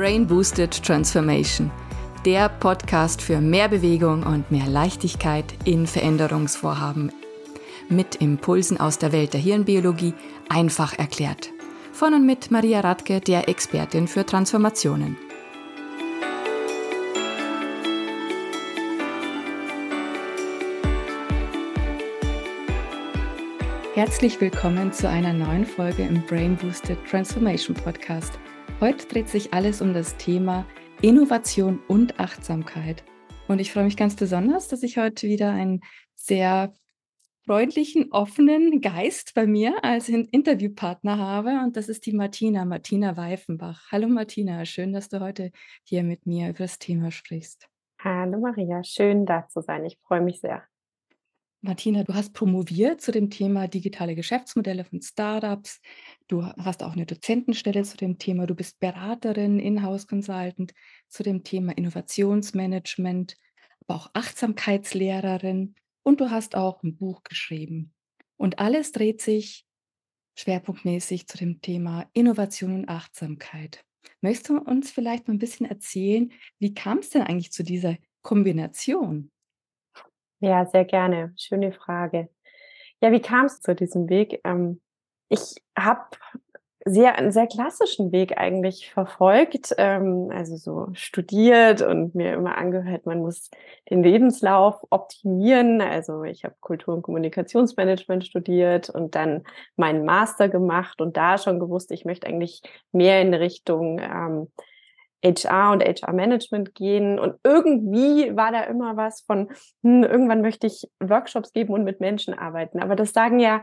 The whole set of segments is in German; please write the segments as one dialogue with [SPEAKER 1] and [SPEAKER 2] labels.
[SPEAKER 1] Brain Boosted Transformation, der Podcast für mehr Bewegung und mehr Leichtigkeit in Veränderungsvorhaben. Mit Impulsen aus der Welt der Hirnbiologie einfach erklärt. Von und mit Maria Radke, der Expertin für Transformationen. Herzlich willkommen zu einer neuen Folge im Brain Boosted Transformation Podcast. Heute dreht sich alles um das Thema Innovation und Achtsamkeit. Und ich freue mich ganz besonders, dass ich heute wieder einen sehr freundlichen, offenen Geist bei mir als Interviewpartner habe. Und das ist die Martina, Martina Weifenbach. Hallo Martina, schön, dass du heute hier mit mir über das Thema sprichst.
[SPEAKER 2] Hallo Maria, schön da zu sein. Ich freue mich sehr.
[SPEAKER 1] Martina, du hast promoviert zu dem Thema digitale Geschäftsmodelle von Startups. Du hast auch eine Dozentenstelle zu dem Thema. Du bist Beraterin, Inhouse Consultant zu dem Thema Innovationsmanagement, aber auch Achtsamkeitslehrerin und du hast auch ein Buch geschrieben. Und alles dreht sich schwerpunktmäßig zu dem Thema Innovation und Achtsamkeit. Möchtest du uns vielleicht mal ein bisschen erzählen, wie kam es denn eigentlich zu dieser Kombination?
[SPEAKER 2] Ja, sehr gerne. Schöne Frage. Ja, wie kam es zu diesem Weg? Ähm, ich habe sehr einen sehr klassischen Weg eigentlich verfolgt, ähm, also so studiert und mir immer angehört, man muss den Lebenslauf optimieren. Also ich habe Kultur- und Kommunikationsmanagement studiert und dann meinen Master gemacht und da schon gewusst, ich möchte eigentlich mehr in Richtung ähm, HR und HR-Management gehen. Und irgendwie war da immer was von, hm, irgendwann möchte ich Workshops geben und mit Menschen arbeiten. Aber das sagen ja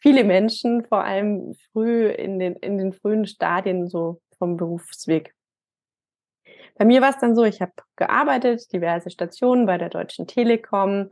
[SPEAKER 2] viele Menschen, vor allem früh in den, in den frühen Stadien so vom Berufsweg. Bei mir war es dann so, ich habe gearbeitet, diverse Stationen bei der Deutschen Telekom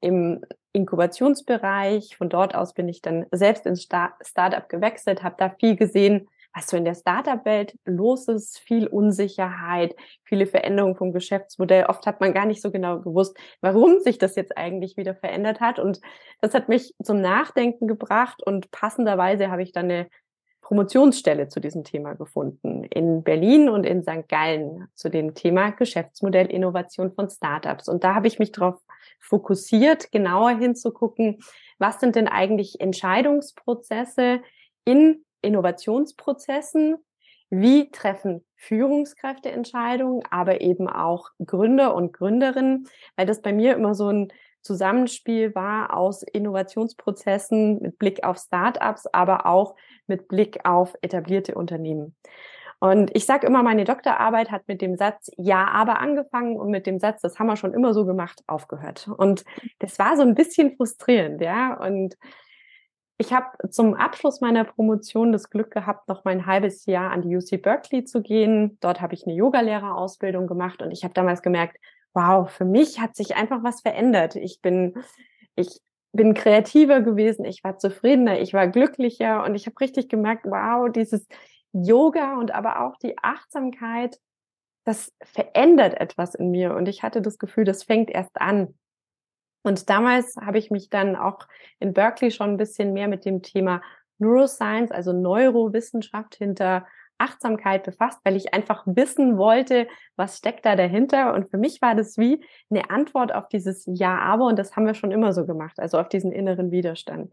[SPEAKER 2] im Inkubationsbereich. Von dort aus bin ich dann selbst ins Startup gewechselt, habe da viel gesehen, was so in der Startup-Welt los ist, viel Unsicherheit, viele Veränderungen vom Geschäftsmodell. Oft hat man gar nicht so genau gewusst, warum sich das jetzt eigentlich wieder verändert hat. Und das hat mich zum Nachdenken gebracht und passenderweise habe ich dann eine Promotionsstelle zu diesem Thema gefunden in Berlin und in St. Gallen zu dem Thema Geschäftsmodell Innovation von Startups. Und da habe ich mich darauf fokussiert, genauer hinzugucken, was sind denn eigentlich Entscheidungsprozesse in Innovationsprozessen, wie treffen Führungskräfte Entscheidungen, aber eben auch Gründer und Gründerinnen, weil das bei mir immer so ein Zusammenspiel war aus Innovationsprozessen mit Blick auf Startups, aber auch mit Blick auf etablierte Unternehmen. Und ich sage immer, meine Doktorarbeit hat mit dem Satz Ja, aber angefangen und mit dem Satz, das haben wir schon immer so gemacht, aufgehört. Und das war so ein bisschen frustrierend, ja. Und ich habe zum Abschluss meiner Promotion das Glück gehabt, noch mal ein halbes Jahr an die UC Berkeley zu gehen. Dort habe ich eine Yogalehrerausbildung gemacht und ich habe damals gemerkt, wow, für mich hat sich einfach was verändert. Ich bin, ich bin kreativer gewesen, ich war zufriedener, ich war glücklicher und ich habe richtig gemerkt, wow, dieses Yoga und aber auch die Achtsamkeit, das verändert etwas in mir und ich hatte das Gefühl, das fängt erst an. Und damals habe ich mich dann auch in Berkeley schon ein bisschen mehr mit dem Thema Neuroscience, also Neurowissenschaft hinter Achtsamkeit befasst, weil ich einfach wissen wollte, was steckt da dahinter. Und für mich war das wie eine Antwort auf dieses Ja, aber. Und das haben wir schon immer so gemacht, also auf diesen inneren Widerstand.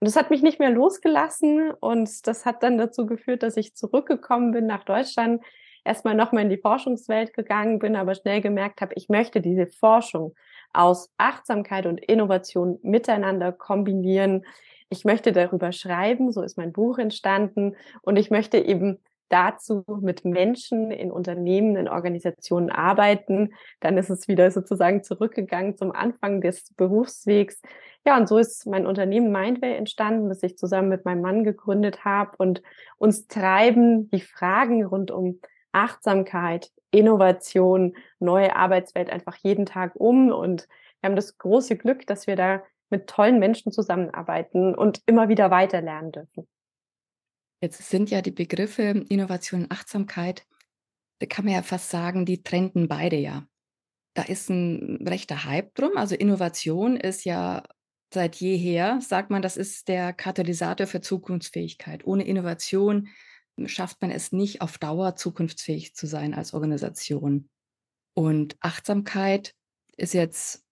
[SPEAKER 2] Und das hat mich nicht mehr losgelassen. Und das hat dann dazu geführt, dass ich zurückgekommen bin nach Deutschland, erstmal nochmal in die Forschungswelt gegangen bin, aber schnell gemerkt habe, ich möchte diese Forschung aus Achtsamkeit und Innovation miteinander kombinieren. Ich möchte darüber schreiben, so ist mein Buch entstanden und ich möchte eben dazu mit Menschen in Unternehmen, in Organisationen arbeiten. Dann ist es wieder sozusagen zurückgegangen zum Anfang des Berufswegs. Ja, und so ist mein Unternehmen Mindway entstanden, das ich zusammen mit meinem Mann gegründet habe und uns treiben die Fragen rund um Achtsamkeit, Innovation, neue Arbeitswelt einfach jeden Tag um. Und wir haben das große Glück, dass wir da mit tollen Menschen zusammenarbeiten und immer wieder weiter lernen dürfen.
[SPEAKER 1] Jetzt sind ja die Begriffe Innovation und Achtsamkeit, da kann man ja fast sagen, die trennten beide ja. Da ist ein rechter Hype drum. Also Innovation ist ja seit jeher, sagt man, das ist der Katalysator für Zukunftsfähigkeit. Ohne Innovation schafft man es nicht, auf Dauer zukunftsfähig zu sein als Organisation. Und Achtsamkeit ist jetzt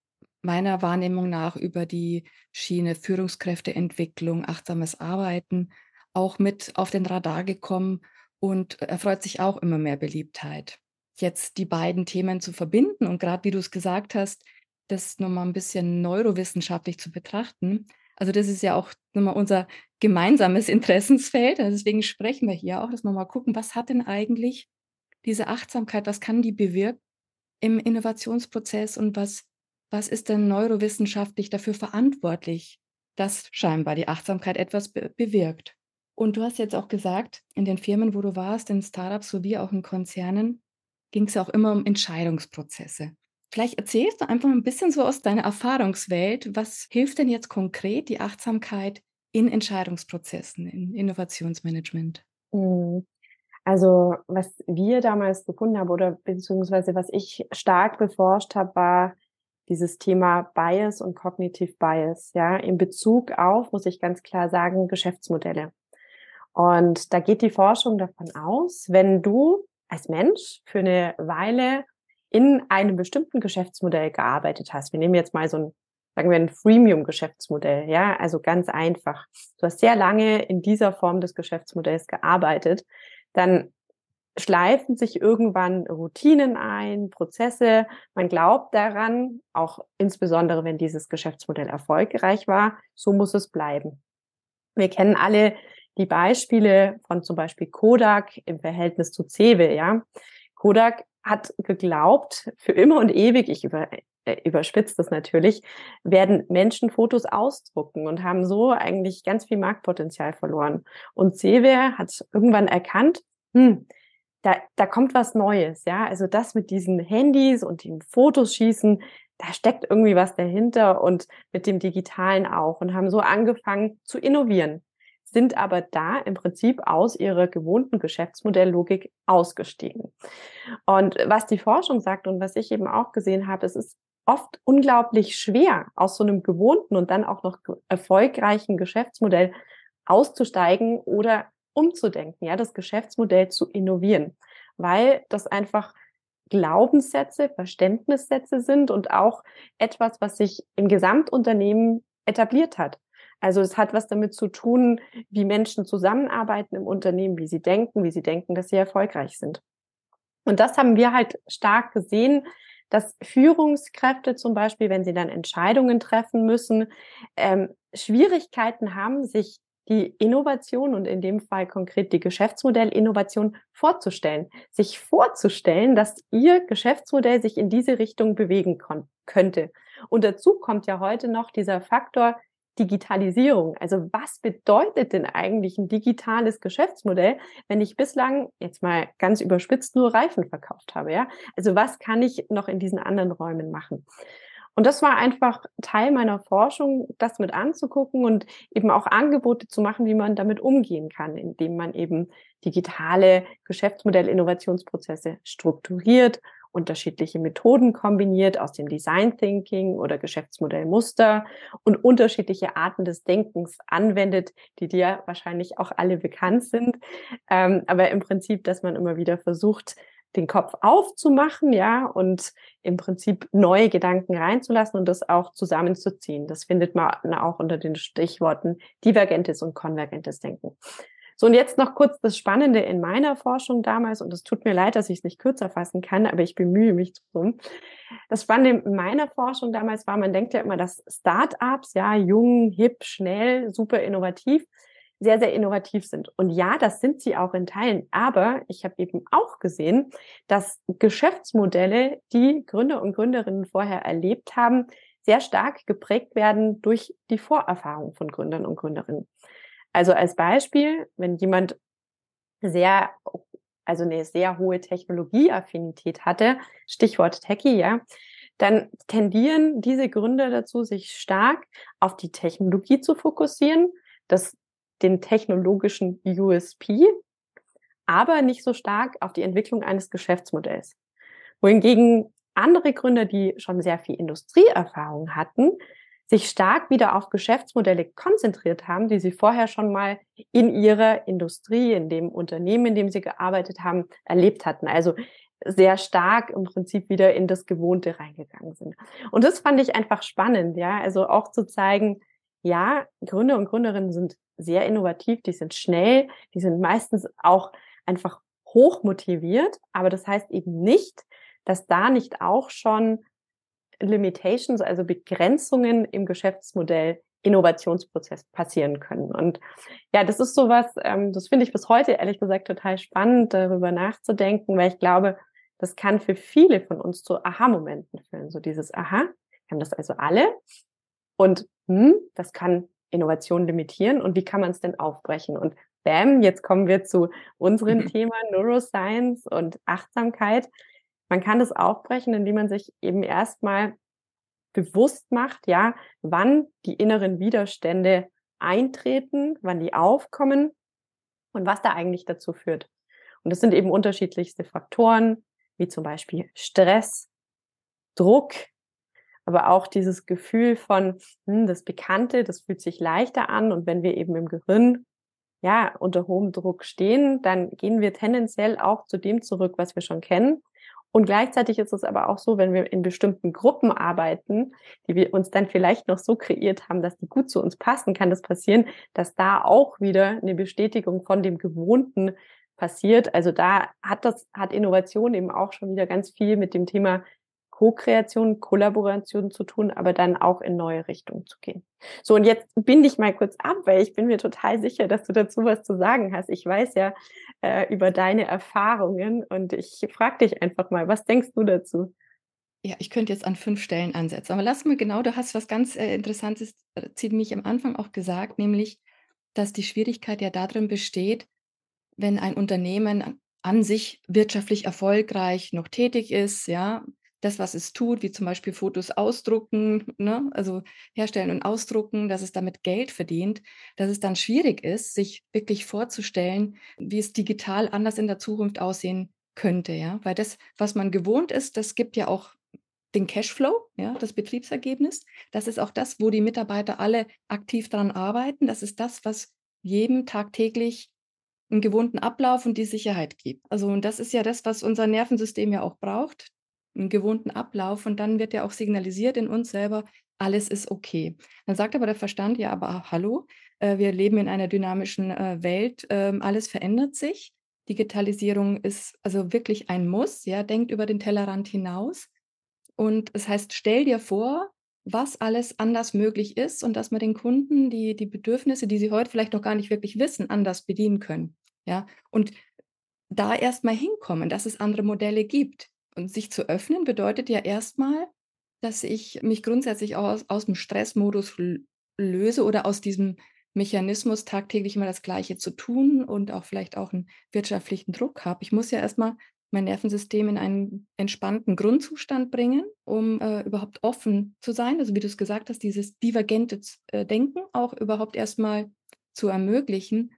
[SPEAKER 1] meiner Wahrnehmung nach über die Schiene Führungskräfteentwicklung, achtsames Arbeiten auch mit auf den Radar gekommen und erfreut sich auch immer mehr Beliebtheit. Jetzt die beiden Themen zu verbinden und gerade wie du es gesagt hast, das nochmal ein bisschen neurowissenschaftlich zu betrachten. Also das ist ja auch nochmal unser gemeinsames Interessensfeld. Also deswegen sprechen wir hier auch, dass wir mal gucken, was hat denn eigentlich diese Achtsamkeit, was kann die bewirken im Innovationsprozess und was, was ist denn neurowissenschaftlich dafür verantwortlich, dass scheinbar die Achtsamkeit etwas be bewirkt. Und du hast jetzt auch gesagt, in den Firmen, wo du warst, in Startups sowie auch in Konzernen, ging es ja auch immer um Entscheidungsprozesse. Vielleicht erzählst du einfach ein bisschen so aus deiner Erfahrungswelt, was hilft denn jetzt konkret die Achtsamkeit in Entscheidungsprozessen, in Innovationsmanagement?
[SPEAKER 2] Mhm. Also, was wir damals gefunden haben oder beziehungsweise was ich stark beforscht habe, war dieses Thema Bias und Cognitive Bias, ja, in Bezug auf, muss ich ganz klar sagen, Geschäftsmodelle. Und da geht die Forschung davon aus, wenn du als Mensch für eine Weile in einem bestimmten Geschäftsmodell gearbeitet hast. Wir nehmen jetzt mal so ein, sagen wir ein Freemium-Geschäftsmodell, ja, also ganz einfach. Du hast sehr lange in dieser Form des Geschäftsmodells gearbeitet, dann schleifen sich irgendwann Routinen ein, Prozesse. Man glaubt daran, auch insbesondere wenn dieses Geschäftsmodell erfolgreich war, so muss es bleiben. Wir kennen alle die Beispiele von zum Beispiel Kodak im Verhältnis zu Cewe, ja. Kodak hat geglaubt, für immer und ewig, ich über, äh, überspitze das natürlich, werden Menschen Fotos ausdrucken und haben so eigentlich ganz viel Marktpotenzial verloren. Und Cewe hat irgendwann erkannt, hm, da, da kommt was Neues, ja. Also das mit diesen Handys und den Fotos schießen, da steckt irgendwie was dahinter und mit dem Digitalen auch und haben so angefangen zu innovieren sind aber da im Prinzip aus ihrer gewohnten Geschäftsmodelllogik ausgestiegen. Und was die Forschung sagt und was ich eben auch gesehen habe, es ist oft unglaublich schwer, aus so einem gewohnten und dann auch noch erfolgreichen Geschäftsmodell auszusteigen oder umzudenken, ja, das Geschäftsmodell zu innovieren, weil das einfach Glaubenssätze, Verständnissätze sind und auch etwas, was sich im Gesamtunternehmen etabliert hat. Also es hat was damit zu tun, wie Menschen zusammenarbeiten im Unternehmen, wie sie denken, wie sie denken, dass sie erfolgreich sind. Und das haben wir halt stark gesehen, dass Führungskräfte zum Beispiel, wenn sie dann Entscheidungen treffen müssen, ähm, Schwierigkeiten haben, sich die Innovation und in dem Fall konkret die Geschäftsmodellinnovation vorzustellen, sich vorzustellen, dass ihr Geschäftsmodell sich in diese Richtung bewegen könnte. Und dazu kommt ja heute noch dieser Faktor Digitalisierung. Also was bedeutet denn eigentlich ein digitales Geschäftsmodell, wenn ich bislang jetzt mal ganz überspitzt nur Reifen verkauft habe, ja? Also was kann ich noch in diesen anderen Räumen machen? Und das war einfach Teil meiner Forschung, das mit anzugucken und eben auch Angebote zu machen, wie man damit umgehen kann, indem man eben digitale Geschäftsmodell-Innovationsprozesse strukturiert unterschiedliche Methoden kombiniert aus dem Design Thinking oder Geschäftsmodellmuster und unterschiedliche Arten des Denkens anwendet, die dir wahrscheinlich auch alle bekannt sind. Ähm, aber im Prinzip, dass man immer wieder versucht, den Kopf aufzumachen, ja, und im Prinzip neue Gedanken reinzulassen und das auch zusammenzuziehen. Das findet man auch unter den Stichworten divergentes und konvergentes Denken. So, und jetzt noch kurz das Spannende in meiner Forschung damals, und es tut mir leid, dass ich es nicht kürzer fassen kann, aber ich bemühe mich drum. Das Spannende in meiner Forschung damals war, man denkt ja immer, dass Startups, ja, jung, hip, schnell, super innovativ, sehr, sehr innovativ sind. Und ja, das sind sie auch in Teilen. Aber ich habe eben auch gesehen, dass Geschäftsmodelle, die Gründer und Gründerinnen vorher erlebt haben, sehr stark geprägt werden durch die Vorerfahrung von Gründern und Gründerinnen. Also als Beispiel, wenn jemand sehr, also eine sehr hohe Technologieaffinität hatte, Stichwort Techie, ja, dann tendieren diese Gründer dazu, sich stark auf die Technologie zu fokussieren, das, den technologischen USP, aber nicht so stark auf die Entwicklung eines Geschäftsmodells. Wohingegen andere Gründer, die schon sehr viel Industrieerfahrung hatten, sich stark wieder auf Geschäftsmodelle konzentriert haben, die sie vorher schon mal in ihrer Industrie, in dem Unternehmen, in dem sie gearbeitet haben, erlebt hatten. Also sehr stark im Prinzip wieder in das Gewohnte reingegangen sind. Und das fand ich einfach spannend, ja. Also auch zu zeigen, ja, Gründer und Gründerinnen sind sehr innovativ, die sind schnell, die sind meistens auch einfach hoch motiviert, aber das heißt eben nicht, dass da nicht auch schon Limitations, also Begrenzungen im Geschäftsmodell Innovationsprozess passieren können. Und ja, das ist sowas, ähm, das finde ich bis heute ehrlich gesagt total spannend, darüber nachzudenken, weil ich glaube, das kann für viele von uns zu Aha-Momenten führen. So dieses Aha, wir haben das also alle. Und hm, das kann Innovation limitieren. Und wie kann man es denn aufbrechen? Und bam, jetzt kommen wir zu unserem. Thema Neuroscience und Achtsamkeit. Man kann das aufbrechen, indem man sich eben erstmal bewusst macht, ja, wann die inneren Widerstände eintreten, wann die aufkommen und was da eigentlich dazu führt. Und das sind eben unterschiedlichste Faktoren, wie zum Beispiel Stress, Druck, aber auch dieses Gefühl von, hm, das Bekannte, das fühlt sich leichter an. Und wenn wir eben im Gehirn ja unter hohem Druck stehen, dann gehen wir tendenziell auch zu dem zurück, was wir schon kennen. Und gleichzeitig ist es aber auch so, wenn wir in bestimmten Gruppen arbeiten, die wir uns dann vielleicht noch so kreiert haben, dass die gut zu uns passen, kann das passieren, dass da auch wieder eine Bestätigung von dem Gewohnten passiert. Also da hat das, hat Innovation eben auch schon wieder ganz viel mit dem Thema Co-Kreation, Kollaboration zu tun, aber dann auch in neue Richtungen zu gehen. So, und jetzt bin ich mal kurz ab, weil ich bin mir total sicher, dass du dazu was zu sagen hast. Ich weiß ja äh, über deine Erfahrungen und ich frage dich einfach mal, was denkst du dazu?
[SPEAKER 1] Ja, ich könnte jetzt an fünf Stellen ansetzen, aber lass mal genau, du hast was ganz äh, Interessantes äh, ziemlich am Anfang auch gesagt, nämlich, dass die Schwierigkeit ja darin besteht, wenn ein Unternehmen an sich wirtschaftlich erfolgreich noch tätig ist, ja, das, was es tut, wie zum Beispiel Fotos ausdrucken, ne? also herstellen und ausdrucken, dass es damit Geld verdient, dass es dann schwierig ist, sich wirklich vorzustellen, wie es digital anders in der Zukunft aussehen könnte, ja, weil das, was man gewohnt ist, das gibt ja auch den Cashflow, ja, das Betriebsergebnis. Das ist auch das, wo die Mitarbeiter alle aktiv daran arbeiten. Das ist das, was jedem tagtäglich einen gewohnten Ablauf und die Sicherheit gibt. Also, und das ist ja das, was unser Nervensystem ja auch braucht, einen gewohnten Ablauf und dann wird ja auch signalisiert in uns selber, alles ist okay. Dann sagt aber der Verstand, ja, aber hallo, äh, wir leben in einer dynamischen äh, Welt, äh, alles verändert sich. Digitalisierung ist also wirklich ein Muss, ja, denkt über den Tellerrand hinaus. Und es das heißt, stell dir vor, was alles anders möglich ist und dass man den Kunden die, die Bedürfnisse, die sie heute vielleicht noch gar nicht wirklich wissen, anders bedienen können. Ja, und da erstmal hinkommen, dass es andere Modelle gibt. Und sich zu öffnen bedeutet ja erstmal, dass ich mich grundsätzlich aus, aus dem Stressmodus löse oder aus diesem Mechanismus, tagtäglich immer das Gleiche zu tun und auch vielleicht auch einen wirtschaftlichen Druck habe. Ich muss ja erstmal mein Nervensystem in einen entspannten Grundzustand bringen, um äh, überhaupt offen zu sein. Also wie du es gesagt hast, dieses divergente äh, Denken auch überhaupt erstmal zu ermöglichen.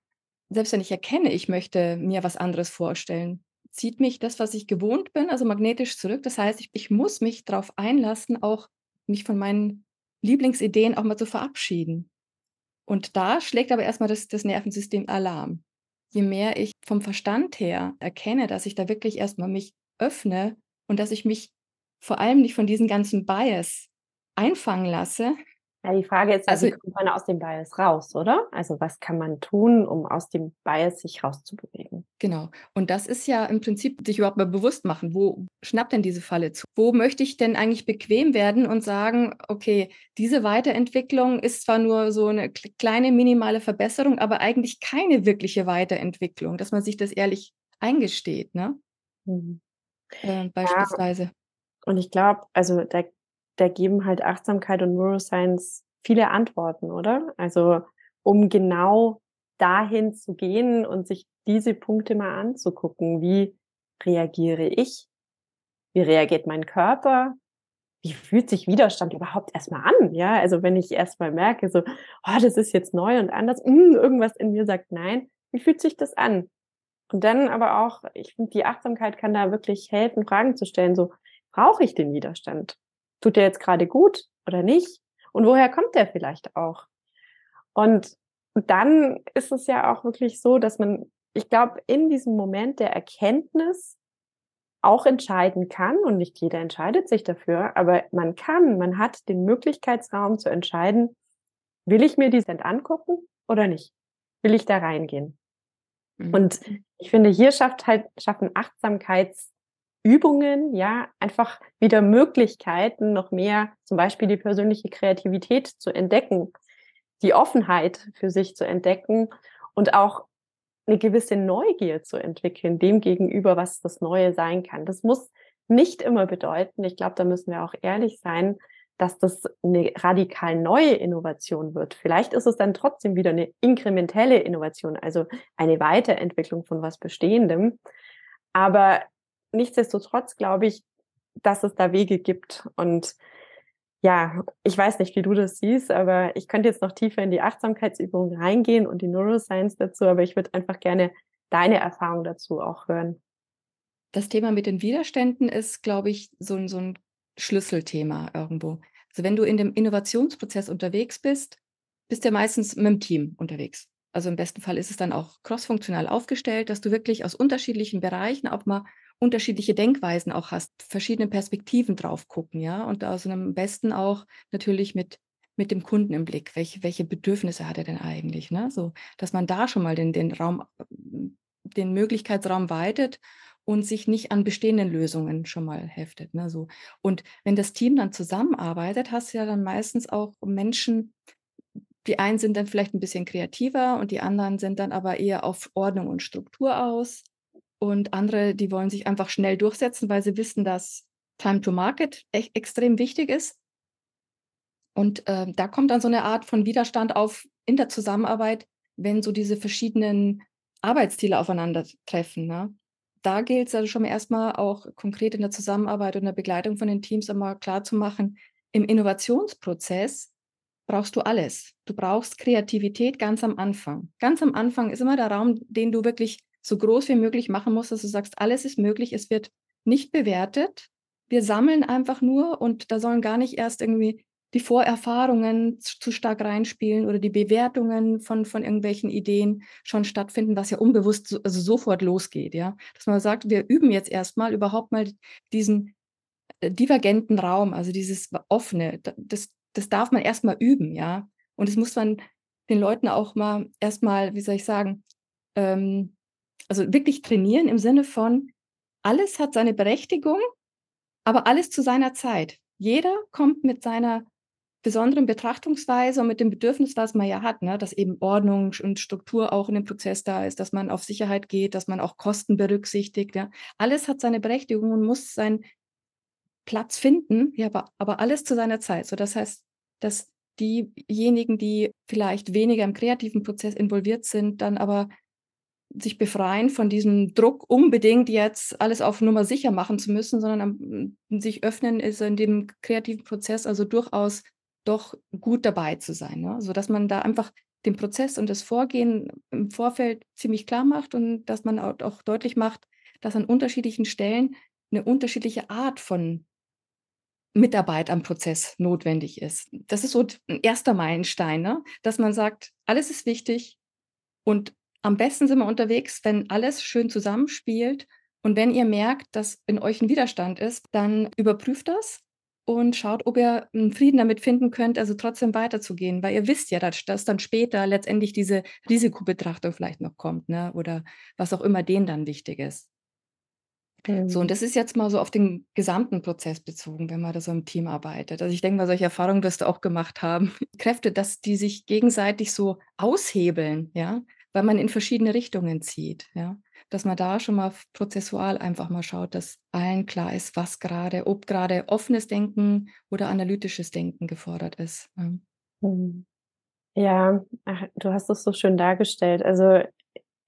[SPEAKER 1] Selbst wenn ich erkenne, ich möchte mir was anderes vorstellen, zieht mich das, was ich gewohnt bin, also magnetisch zurück. Das heißt, ich, ich muss mich darauf einlassen, auch mich von meinen Lieblingsideen auch mal zu verabschieden. Und da schlägt aber erstmal das, das Nervensystem Alarm. Je mehr ich vom Verstand her erkenne, dass ich da wirklich erstmal mich öffne und dass ich mich vor allem nicht von diesen ganzen Bias einfangen lasse,
[SPEAKER 2] ja, die Frage ist, also, wie kommt man aus dem Bias raus, oder? Also was kann man tun, um aus dem Bias sich rauszubewegen?
[SPEAKER 1] Genau. Und das ist ja im Prinzip sich überhaupt mal bewusst machen, wo schnappt denn diese Falle zu? Wo möchte ich denn eigentlich bequem werden und sagen, okay, diese Weiterentwicklung ist zwar nur so eine kleine minimale Verbesserung, aber eigentlich keine wirkliche Weiterentwicklung, dass man sich das ehrlich eingesteht, ne? Mhm. Äh, beispielsweise. Ja.
[SPEAKER 2] Und ich glaube, also da da geben halt Achtsamkeit und Neuroscience viele Antworten, oder? Also um genau dahin zu gehen und sich diese Punkte mal anzugucken. Wie reagiere ich? Wie reagiert mein Körper? Wie fühlt sich Widerstand überhaupt erstmal an? Ja, also wenn ich erstmal merke, so, oh, das ist jetzt neu und anders, mm, irgendwas in mir sagt nein, wie fühlt sich das an? Und dann aber auch, ich finde, die Achtsamkeit kann da wirklich helfen, Fragen zu stellen, so, brauche ich den Widerstand? Tut der jetzt gerade gut oder nicht? Und woher kommt der vielleicht auch? Und dann ist es ja auch wirklich so, dass man, ich glaube, in diesem Moment der Erkenntnis auch entscheiden kann und nicht jeder entscheidet sich dafür, aber man kann, man hat den Möglichkeitsraum zu entscheiden, will ich mir die Cent angucken oder nicht? Will ich da reingehen? Mhm. Und ich finde, hier schafft halt, schaffen Achtsamkeitsübungen, ja, einfach wieder Möglichkeiten, noch mehr zum Beispiel die persönliche Kreativität zu entdecken, die Offenheit für sich zu entdecken und auch eine gewisse Neugier zu entwickeln, dem gegenüber, was das Neue sein kann. Das muss nicht immer bedeuten, ich glaube, da müssen wir auch ehrlich sein, dass das eine radikal neue Innovation wird. Vielleicht ist es dann trotzdem wieder eine inkrementelle Innovation, also eine Weiterentwicklung von was Bestehendem. Aber nichtsdestotrotz glaube ich, dass es da Wege gibt und ja, ich weiß nicht, wie du das siehst, aber ich könnte jetzt noch tiefer in die Achtsamkeitsübung reingehen und die Neuroscience dazu, aber ich würde einfach gerne deine Erfahrung dazu auch hören.
[SPEAKER 1] Das Thema mit den Widerständen ist, glaube ich, so ein, so ein Schlüsselthema irgendwo. Also wenn du in dem Innovationsprozess unterwegs bist, bist du ja meistens mit dem Team unterwegs. Also im besten Fall ist es dann auch crossfunktional aufgestellt, dass du wirklich aus unterschiedlichen Bereichen auch mal unterschiedliche Denkweisen auch hast, verschiedene Perspektiven drauf gucken, ja, und also am besten auch natürlich mit mit dem Kunden im Blick. Welche, welche Bedürfnisse hat er denn eigentlich? Ne? So, dass man da schon mal den, den Raum, den Möglichkeitsraum weitet und sich nicht an bestehenden Lösungen schon mal heftet. Ne? So. Und wenn das Team dann zusammenarbeitet, hast du ja dann meistens auch Menschen, die einen sind dann vielleicht ein bisschen kreativer und die anderen sind dann aber eher auf Ordnung und Struktur aus. Und andere, die wollen sich einfach schnell durchsetzen, weil sie wissen, dass Time to Market echt extrem wichtig ist. Und äh, da kommt dann so eine Art von Widerstand auf in der Zusammenarbeit, wenn so diese verschiedenen Arbeitsziele aufeinandertreffen. Ne? Da gilt es also schon erstmal auch konkret in der Zusammenarbeit und der Begleitung von den Teams einmal klar zu machen, im Innovationsprozess brauchst du alles. Du brauchst Kreativität ganz am Anfang. Ganz am Anfang ist immer der Raum, den du wirklich so groß wie möglich machen musst, dass du sagst, alles ist möglich, es wird nicht bewertet. Wir sammeln einfach nur und da sollen gar nicht erst irgendwie die Vorerfahrungen zu stark reinspielen oder die Bewertungen von, von irgendwelchen Ideen schon stattfinden, was ja unbewusst so, also sofort losgeht, ja. Dass man sagt, wir üben jetzt erstmal überhaupt mal diesen äh, divergenten Raum, also dieses offene, das, das darf man erstmal üben, ja. Und das muss man den Leuten auch mal erstmal, wie soll ich sagen, ähm, also wirklich trainieren im Sinne von, alles hat seine Berechtigung, aber alles zu seiner Zeit. Jeder kommt mit seiner besonderen Betrachtungsweise und mit dem Bedürfnis, was man ja hat, ne? dass eben Ordnung und Struktur auch in dem Prozess da ist, dass man auf Sicherheit geht, dass man auch Kosten berücksichtigt. Ja? Alles hat seine Berechtigung und muss seinen Platz finden, ja, aber, aber alles zu seiner Zeit. So, das heißt, dass diejenigen, die vielleicht weniger im kreativen Prozess involviert sind, dann aber sich befreien von diesem Druck, unbedingt jetzt alles auf Nummer sicher machen zu müssen, sondern am, sich öffnen ist in dem kreativen Prozess also durchaus doch gut dabei zu sein. Ne? So dass man da einfach den Prozess und das Vorgehen im Vorfeld ziemlich klar macht und dass man auch, auch deutlich macht, dass an unterschiedlichen Stellen eine unterschiedliche Art von Mitarbeit am Prozess notwendig ist. Das ist so ein erster Meilenstein, ne? dass man sagt, alles ist wichtig und am besten sind wir unterwegs, wenn alles schön zusammenspielt. Und wenn ihr merkt, dass in euch ein Widerstand ist, dann überprüft das und schaut, ob ihr einen Frieden damit finden könnt, also trotzdem weiterzugehen, weil ihr wisst ja, dass, dass dann später letztendlich diese Risikobetrachtung vielleicht noch kommt, ne? oder was auch immer denen dann wichtig ist. Mhm. So, und das ist jetzt mal so auf den gesamten Prozess bezogen, wenn man da so im Team arbeitet. Also ich denke mal, solche Erfahrungen wirst du auch gemacht haben. Kräfte, dass die sich gegenseitig so aushebeln, ja, weil man in verschiedene Richtungen zieht, ja. Dass man da schon mal prozessual einfach mal schaut, dass allen klar ist, was gerade, ob gerade offenes Denken oder analytisches Denken gefordert ist. Ja,
[SPEAKER 2] mhm. ja du hast es so schön dargestellt. Also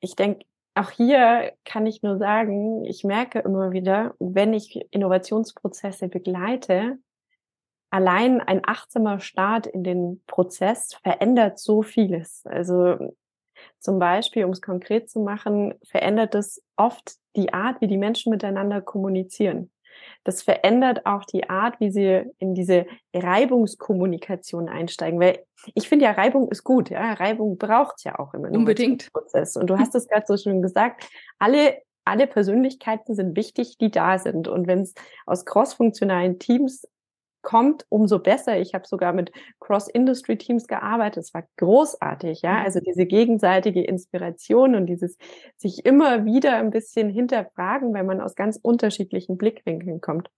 [SPEAKER 2] ich denke, auch hier kann ich nur sagen, ich merke immer wieder, wenn ich Innovationsprozesse begleite, allein ein achtsamer Start in den Prozess verändert so vieles. Also zum Beispiel, um es konkret zu machen, verändert es oft die Art, wie die Menschen miteinander kommunizieren. das verändert auch die Art, wie sie in diese Reibungskommunikation einsteigen. Weil ich finde ja, Reibung ist gut. Ja, Reibung braucht ja auch im
[SPEAKER 1] Prozess.
[SPEAKER 2] Und du hast es gerade so schön gesagt. Alle alle Persönlichkeiten sind wichtig, die da sind. Und wenn es aus crossfunktionalen Teams kommt, umso besser. Ich habe sogar mit Cross-Industry-Teams gearbeitet. Es war großartig, ja. Mhm. Also diese gegenseitige Inspiration und dieses sich immer wieder ein bisschen hinterfragen, wenn man aus ganz unterschiedlichen Blickwinkeln kommt.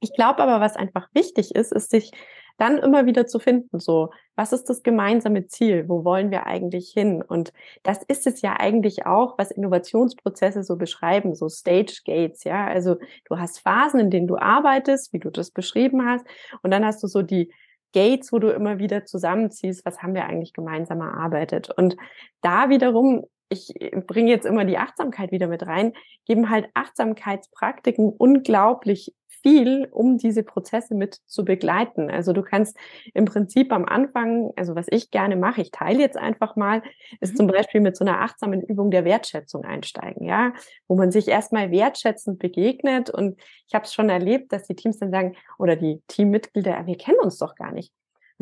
[SPEAKER 2] Ich glaube aber, was einfach wichtig ist, ist sich dann immer wieder zu finden, so, was ist das gemeinsame Ziel? Wo wollen wir eigentlich hin? Und das ist es ja eigentlich auch, was Innovationsprozesse so beschreiben, so Stage Gates, ja. Also du hast Phasen, in denen du arbeitest, wie du das beschrieben hast. Und dann hast du so die Gates, wo du immer wieder zusammenziehst, was haben wir eigentlich gemeinsam erarbeitet? Und da wiederum ich bringe jetzt immer die Achtsamkeit wieder mit rein, geben halt Achtsamkeitspraktiken unglaublich viel, um diese Prozesse mit zu begleiten. Also du kannst im Prinzip am Anfang, also was ich gerne mache, ich teile jetzt einfach mal, ist mhm. zum Beispiel mit so einer achtsamen Übung der Wertschätzung einsteigen, ja, wo man sich erstmal wertschätzend begegnet. Und ich habe es schon erlebt, dass die Teams dann sagen, oder die Teammitglieder, wir kennen uns doch gar nicht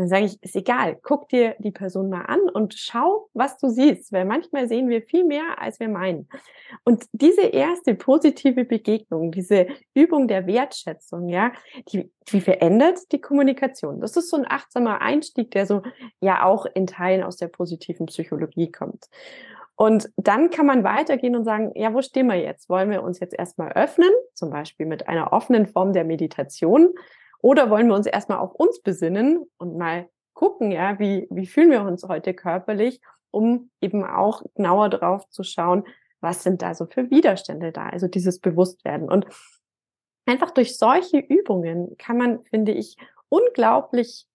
[SPEAKER 2] dann sage ich, ist egal, guck dir die Person mal an und schau, was du siehst, weil manchmal sehen wir viel mehr, als wir meinen. Und diese erste positive Begegnung, diese Übung der Wertschätzung, ja, die, die verändert die Kommunikation. Das ist so ein achtsamer Einstieg, der so ja auch in Teilen aus der positiven Psychologie kommt. Und dann kann man weitergehen und sagen, ja, wo stehen wir jetzt? Wollen wir uns jetzt erstmal öffnen, zum Beispiel mit einer offenen Form der Meditation? Oder wollen wir uns erstmal auf uns besinnen und mal gucken, ja, wie, wie fühlen wir uns heute körperlich, um eben auch genauer drauf zu schauen, was sind da so für Widerstände da, also dieses Bewusstwerden. Und einfach durch solche Übungen kann man, finde ich, unglaublich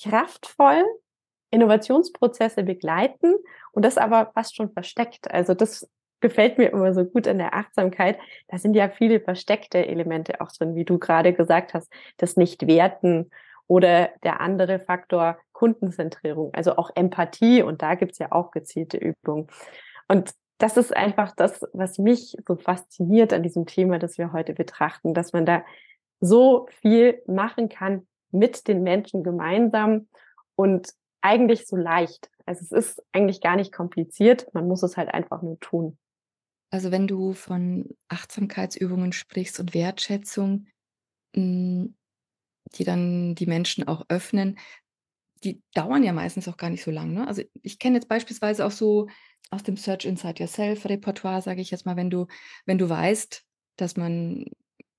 [SPEAKER 2] kraftvoll Innovationsprozesse begleiten und das aber fast schon versteckt. Also das gefällt mir immer so gut an der Achtsamkeit. Da sind ja viele versteckte Elemente auch drin, wie du gerade gesagt hast, das Nicht-Werten oder der andere Faktor Kundenzentrierung, also auch Empathie. Und da gibt's ja auch gezielte Übungen. Und das ist einfach das, was mich so fasziniert an diesem Thema, das wir heute betrachten, dass man da so viel machen kann mit den Menschen gemeinsam und eigentlich so leicht. Also es ist eigentlich gar nicht kompliziert, man muss es halt einfach nur tun.
[SPEAKER 1] Also wenn du von Achtsamkeitsübungen sprichst und Wertschätzung, hm, die dann die Menschen auch öffnen, die dauern ja meistens auch gar nicht so lang, ne? Also, ich kenne jetzt beispielsweise auch so aus dem Search Inside Yourself Repertoire, sage ich jetzt mal, wenn du wenn du weißt, dass man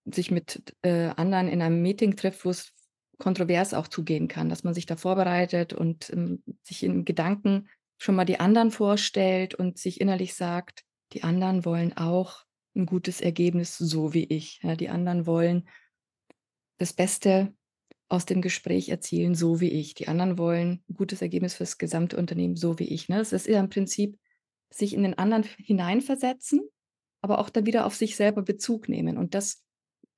[SPEAKER 1] sich mit, äh, anderen in einem Meeting trifft, wo es kontrovers auch zugehen kann, dass man sich da vorbereitet und, ähm, sich in Gedanken schon mal die anderen vorstellt und sich innerlich sagt: die anderen wollen auch ein gutes Ergebnis, so wie ich. Ja, die anderen wollen das Beste aus dem Gespräch erzielen, so wie ich. Die anderen wollen ein gutes Ergebnis fürs gesamte Unternehmen, so wie ich, ne? Das ist ja im Prinzip sich in den anderen hineinversetzen, aber auch dann wieder auf sich selber Bezug nehmen. Und das,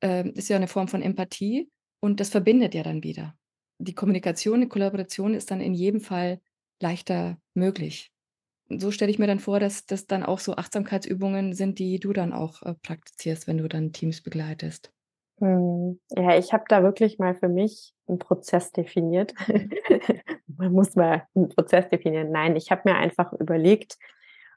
[SPEAKER 1] ähm, ist ja eine Form von Empathie und das verbindet ja dann wieder. Die Kommunikation, die Kollaboration ist dann in jedem Fall leichter möglich so stelle ich mir dann vor, dass das dann auch so Achtsamkeitsübungen sind, die du dann auch äh, praktizierst, wenn du dann Teams begleitest.
[SPEAKER 2] Hm, ja, ich habe da wirklich mal für mich einen Prozess definiert. Man muss mal einen Prozess definieren. Nein, ich habe mir einfach überlegt,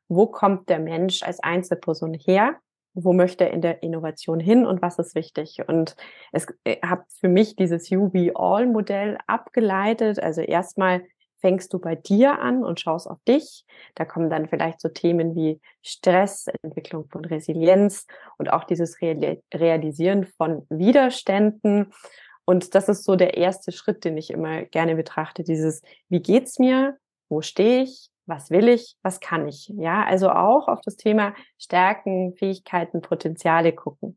[SPEAKER 2] wo kommt der Mensch als Einzelperson her? Wo möchte er in der Innovation hin und was ist wichtig? Und es äh, habe für mich dieses UV-All-Modell abgeleitet. Also erstmal fängst du bei dir an und schaust auf dich. Da kommen dann vielleicht so Themen wie Stress, Entwicklung von Resilienz und auch dieses Realisieren von Widerständen. Und das ist so der erste Schritt, den ich immer gerne betrachte. Dieses, wie geht's mir? Wo stehe ich? Was will ich? Was kann ich? Ja, also auch auf das Thema Stärken, Fähigkeiten, Potenziale gucken.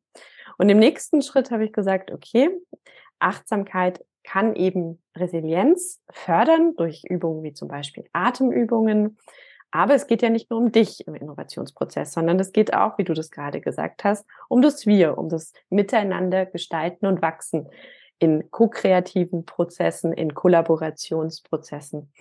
[SPEAKER 2] Und im nächsten Schritt habe ich gesagt, okay, Achtsamkeit kann eben Resilienz fördern durch Übungen wie zum Beispiel Atemübungen. Aber es geht ja nicht nur um dich im Innovationsprozess, sondern es geht auch, wie du das gerade gesagt hast, um das Wir, um das Miteinander gestalten und wachsen in ko-kreativen Prozessen, in Kollaborationsprozessen.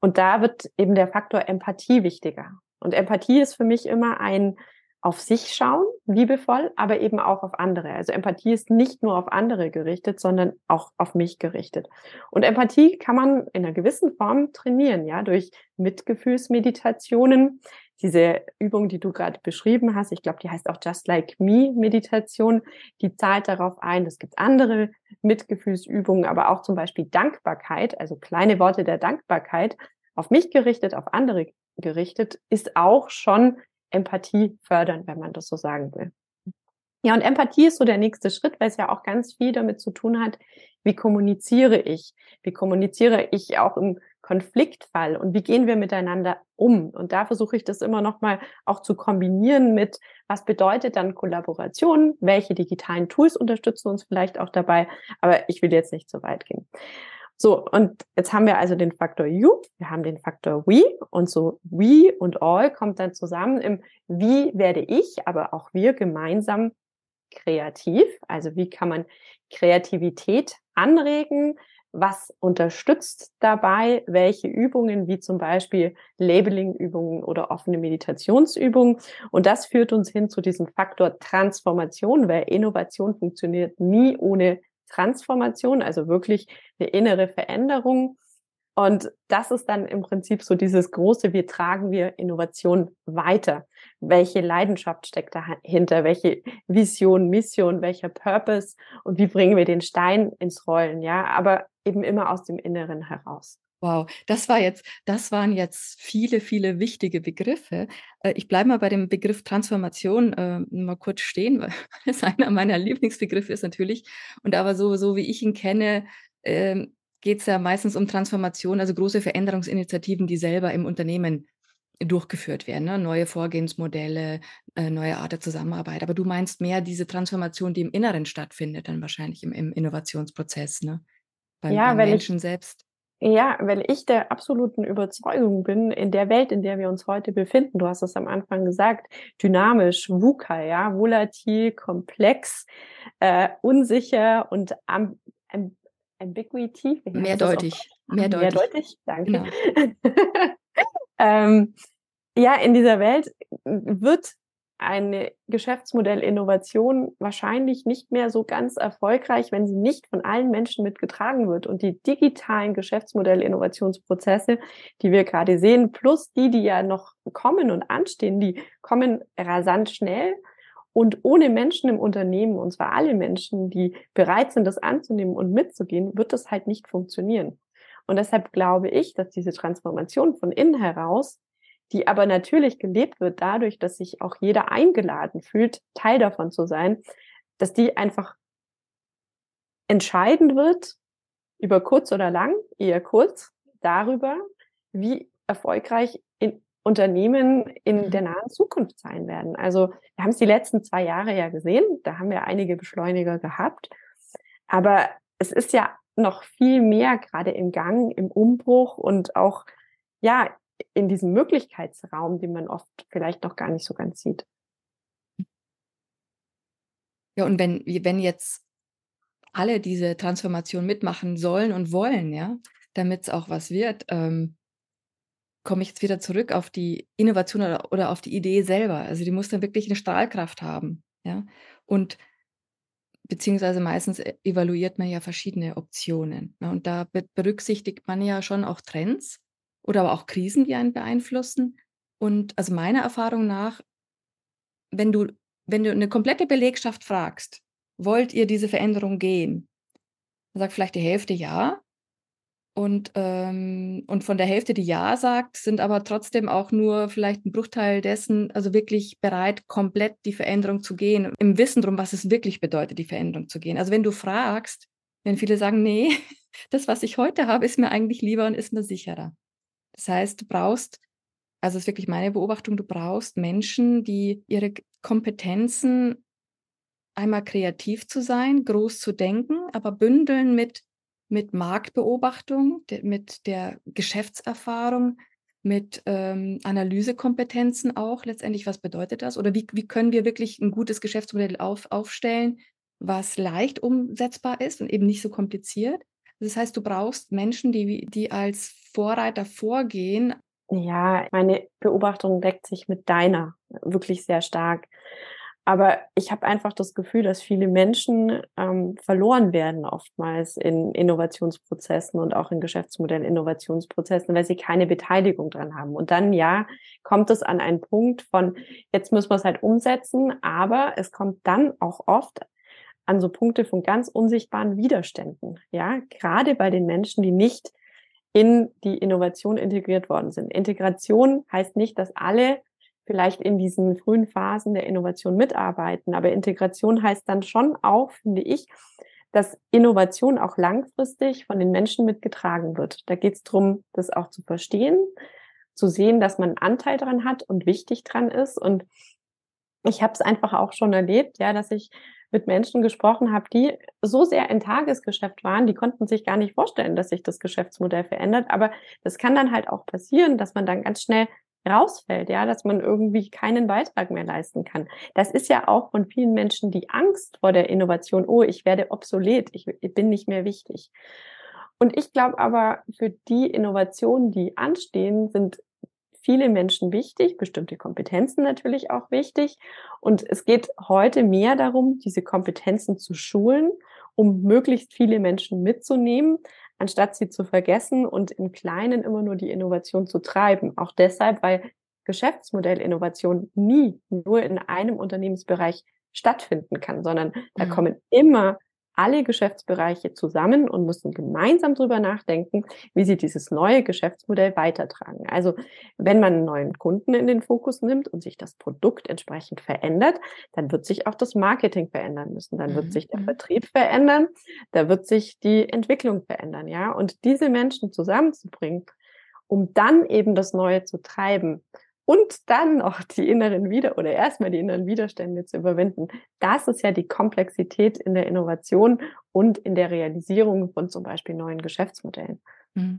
[SPEAKER 2] Und da wird eben der Faktor Empathie wichtiger. Und Empathie ist für mich immer ein auf sich schauen, liebevoll, aber eben auch auf andere. Also Empathie ist nicht nur auf andere gerichtet, sondern auch auf mich gerichtet. Und Empathie kann man in einer gewissen Form trainieren, ja, durch Mitgefühlsmeditationen. Diese Übung, die du gerade beschrieben hast, ich glaube, die heißt auch Just Like Me Meditation, die zahlt darauf ein. Es gibt andere Mitgefühlsübungen, aber auch zum Beispiel Dankbarkeit, also kleine Worte der Dankbarkeit, auf mich gerichtet, auf andere gerichtet, ist auch schon Empathie fördern, wenn man das so sagen will. Ja, und Empathie ist so der nächste Schritt, weil es ja auch ganz viel damit zu tun hat, wie kommuniziere ich? Wie kommuniziere ich auch im Konfliktfall und wie gehen wir miteinander um? Und da versuche ich das immer noch mal auch zu kombinieren mit, was bedeutet dann Kollaboration? Welche digitalen Tools unterstützen uns vielleicht auch dabei? Aber ich will jetzt nicht so weit gehen. So, und jetzt haben wir also den Faktor you, wir haben den Faktor we und so we und all kommt dann zusammen im wie werde ich, aber auch wir gemeinsam kreativ. Also wie kann man Kreativität anregen? Was unterstützt dabei? Welche Übungen, wie zum Beispiel Labeling-Übungen oder offene Meditationsübungen? Und das führt uns hin zu diesem Faktor Transformation, weil Innovation funktioniert nie ohne Transformation, also wirklich eine innere Veränderung. Und das ist dann im Prinzip so dieses große, wie tragen wir Innovation weiter? Welche Leidenschaft steckt dahinter? Welche Vision, Mission, welcher Purpose? Und wie bringen wir den Stein ins Rollen? Ja, aber eben immer aus dem Inneren heraus.
[SPEAKER 1] Wow, das war jetzt, das waren jetzt viele, viele wichtige Begriffe. Äh, ich bleibe mal bei dem Begriff Transformation äh, mal kurz stehen, weil es einer meiner Lieblingsbegriffe ist natürlich. Und aber so, so wie ich ihn kenne, äh, geht es ja meistens um Transformation, also große Veränderungsinitiativen, die selber im Unternehmen durchgeführt werden, ne? neue Vorgehensmodelle, äh, neue Art der Zusammenarbeit. Aber du meinst mehr diese Transformation, die im Inneren stattfindet, dann wahrscheinlich im, im Innovationsprozess, ne?
[SPEAKER 2] Beim, ja, beim Menschen ich, selbst. Ja, weil ich der absoluten Überzeugung bin, in der Welt, in der wir uns heute befinden, du hast es am Anfang gesagt, dynamisch, VUCA, ja, volatil, komplex, äh, unsicher und am, am, ambiguity.
[SPEAKER 1] Mehrdeutig.
[SPEAKER 2] Mehrdeutig. Mehrdeutig, danke. Genau. ähm, ja, in dieser Welt wird eine Geschäftsmodellinnovation wahrscheinlich nicht mehr so ganz erfolgreich, wenn sie nicht von allen Menschen mitgetragen wird. Und die digitalen Geschäftsmodellinnovationsprozesse, die wir gerade sehen, plus die, die ja noch kommen und anstehen, die kommen rasant schnell und ohne Menschen im Unternehmen, und zwar alle Menschen, die bereit sind, das anzunehmen und mitzugehen, wird das halt nicht funktionieren. Und deshalb glaube ich, dass diese Transformation von innen heraus die aber natürlich gelebt wird dadurch, dass sich auch jeder eingeladen fühlt, Teil davon zu sein, dass die einfach entscheidend wird, über kurz oder lang, eher kurz, darüber, wie erfolgreich in Unternehmen in mhm. der nahen Zukunft sein werden. Also wir haben es die letzten zwei Jahre ja gesehen, da haben wir einige Beschleuniger gehabt, aber es ist ja noch viel mehr gerade im Gang, im Umbruch und auch ja in diesem Möglichkeitsraum, den man oft vielleicht noch gar nicht so ganz sieht.
[SPEAKER 1] Ja, und wenn, wenn jetzt alle diese Transformation mitmachen sollen und wollen, ja, damit es auch was wird, ähm, komme ich jetzt wieder zurück auf die Innovation oder, oder auf die Idee selber. Also die muss dann wirklich eine Strahlkraft haben, ja. Und beziehungsweise meistens e, evaluiert man ja verschiedene Optionen. Ne? Und da berücksichtigt man ja schon auch Trends oder aber auch Krisen, die einen beeinflussen. Und also meiner Erfahrung nach, wenn du, wenn du eine komplette Belegschaft fragst, wollt ihr diese Veränderung gehen? Dann sagt vielleicht die Hälfte ja. Und, ähm, und von der Hälfte, die ja sagt, sind aber trotzdem auch nur vielleicht ein Bruchteil dessen, also wirklich bereit, komplett die Veränderung zu gehen, im Wissen darum, was es wirklich bedeutet, die Veränderung zu gehen. Also wenn du fragst, wenn viele sagen, nee, das, was ich heute habe, ist mir eigentlich lieber und ist mir sicherer. Das heißt, du brauchst, also das ist wirklich meine Beobachtung, du brauchst Menschen, die ihre Kompetenzen einmal kreativ zu sein, groß zu denken, aber bündeln mit, mit Marktbeobachtung, de, mit der Geschäftserfahrung, mit ähm, Analysekompetenzen auch letztendlich, was bedeutet das? Oder wie, wie können wir wirklich ein gutes Geschäftsmodell auf, aufstellen, was leicht umsetzbar ist und eben nicht so kompliziert? Das heißt, du brauchst Menschen, die, die als Vorreiter vorgehen
[SPEAKER 2] Ja, meine Beobachtung deckt sich mit deiner wirklich sehr stark. Aber ich habe einfach das Gefühl, dass viele Menschen ähm, verloren werden oftmals in Innovationsprozessen und auch in Geschäftsmodell-Innovationsprozessen, weil sie keine Beteiligung dran haben. Und dann, ja, kommt es an einen Punkt von, jetzt müssen wir es halt umsetzen, aber es kommt dann auch oft an so Punkte von ganz unsichtbaren Widerständen. Ja, gerade bei den Menschen, die nicht in die Innovation integriert worden sind. Integration heißt nicht, dass alle vielleicht in diesen frühen Phasen der Innovation mitarbeiten, aber Integration heißt dann schon auch, finde ich, dass Innovation auch langfristig von den Menschen mitgetragen wird. Da geht es darum, das auch zu verstehen, zu sehen, dass man einen Anteil dran hat und wichtig dran ist. Und ich habe es einfach auch schon erlebt, ja, dass ich mit Menschen gesprochen habe, die so sehr im Tagesgeschäft waren, die konnten sich gar nicht vorstellen, dass sich das Geschäftsmodell verändert. Aber das kann dann halt auch passieren, dass man dann ganz schnell rausfällt, ja, dass man irgendwie keinen Beitrag mehr leisten kann. Das ist ja auch von vielen Menschen die Angst vor der Innovation. Oh, ich werde obsolet, ich, ich bin nicht mehr wichtig. Und ich glaube aber, für die Innovationen, die anstehen, sind viele Menschen wichtig, bestimmte Kompetenzen natürlich auch wichtig. Und es geht heute mehr darum, diese Kompetenzen zu schulen, um möglichst viele Menschen mitzunehmen, anstatt sie zu vergessen und im Kleinen immer nur die Innovation zu treiben. Auch deshalb, weil Geschäftsmodellinnovation nie nur in einem Unternehmensbereich stattfinden kann, sondern da mhm. kommen immer alle Geschäftsbereiche zusammen und müssen gemeinsam darüber nachdenken, wie sie dieses neue Geschäftsmodell weitertragen. Also wenn man einen neuen Kunden in den Fokus nimmt und sich das Produkt entsprechend verändert, dann wird sich auch das Marketing verändern müssen, dann wird mhm. sich der mhm. Vertrieb verändern, da wird sich die Entwicklung verändern, ja. Und diese Menschen zusammenzubringen, um dann eben das Neue zu treiben und dann noch die inneren Wider oder erstmal die inneren Widerstände zu überwinden. Das ist ja die Komplexität in der Innovation und in der Realisierung von zum Beispiel neuen Geschäftsmodellen.
[SPEAKER 1] Mhm.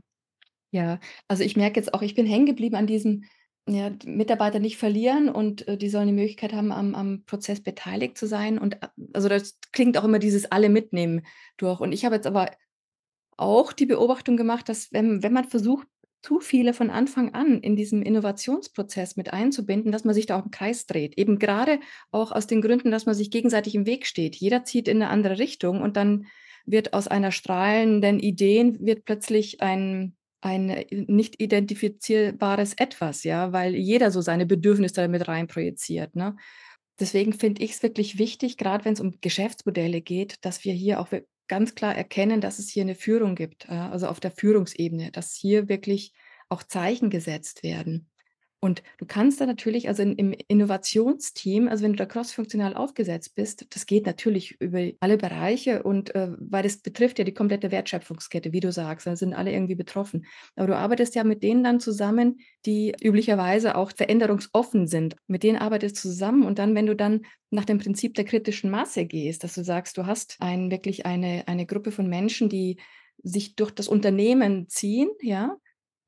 [SPEAKER 1] Ja, also ich merke jetzt auch, ich bin hängen geblieben an diesem ja, Mitarbeiter nicht verlieren und äh, die sollen die Möglichkeit haben, am, am Prozess beteiligt zu sein. Und äh, also das klingt auch immer dieses alle mitnehmen durch. Und ich habe jetzt aber auch die Beobachtung gemacht, dass wenn, wenn man versucht, zu viele von Anfang an in diesem Innovationsprozess mit einzubinden, dass man sich da auch im Kreis dreht. Eben gerade auch aus den Gründen, dass man sich gegenseitig im Weg steht. Jeder zieht in eine andere Richtung und dann wird aus einer strahlenden Idee wird plötzlich ein ein nicht identifizierbares Etwas, ja, weil jeder so seine Bedürfnisse damit rein projiziert. Ne? Deswegen finde ich es wirklich wichtig, gerade wenn es um Geschäftsmodelle geht, dass wir hier auch ganz klar erkennen, dass es hier eine Führung gibt, also auf der Führungsebene, dass hier wirklich auch Zeichen gesetzt werden. Und du kannst da natürlich, also in, im Innovationsteam, also wenn du da crossfunktional aufgesetzt bist, das geht natürlich über alle Bereiche und äh, weil das betrifft ja die komplette Wertschöpfungskette, wie du sagst, da sind alle irgendwie betroffen. Aber du arbeitest ja mit denen dann zusammen, die üblicherweise auch veränderungsoffen sind. Mit denen arbeitest du zusammen und dann, wenn du dann nach dem Prinzip der kritischen Masse gehst, dass du sagst, du hast ein, wirklich eine, eine Gruppe von Menschen, die sich durch das Unternehmen ziehen, ja,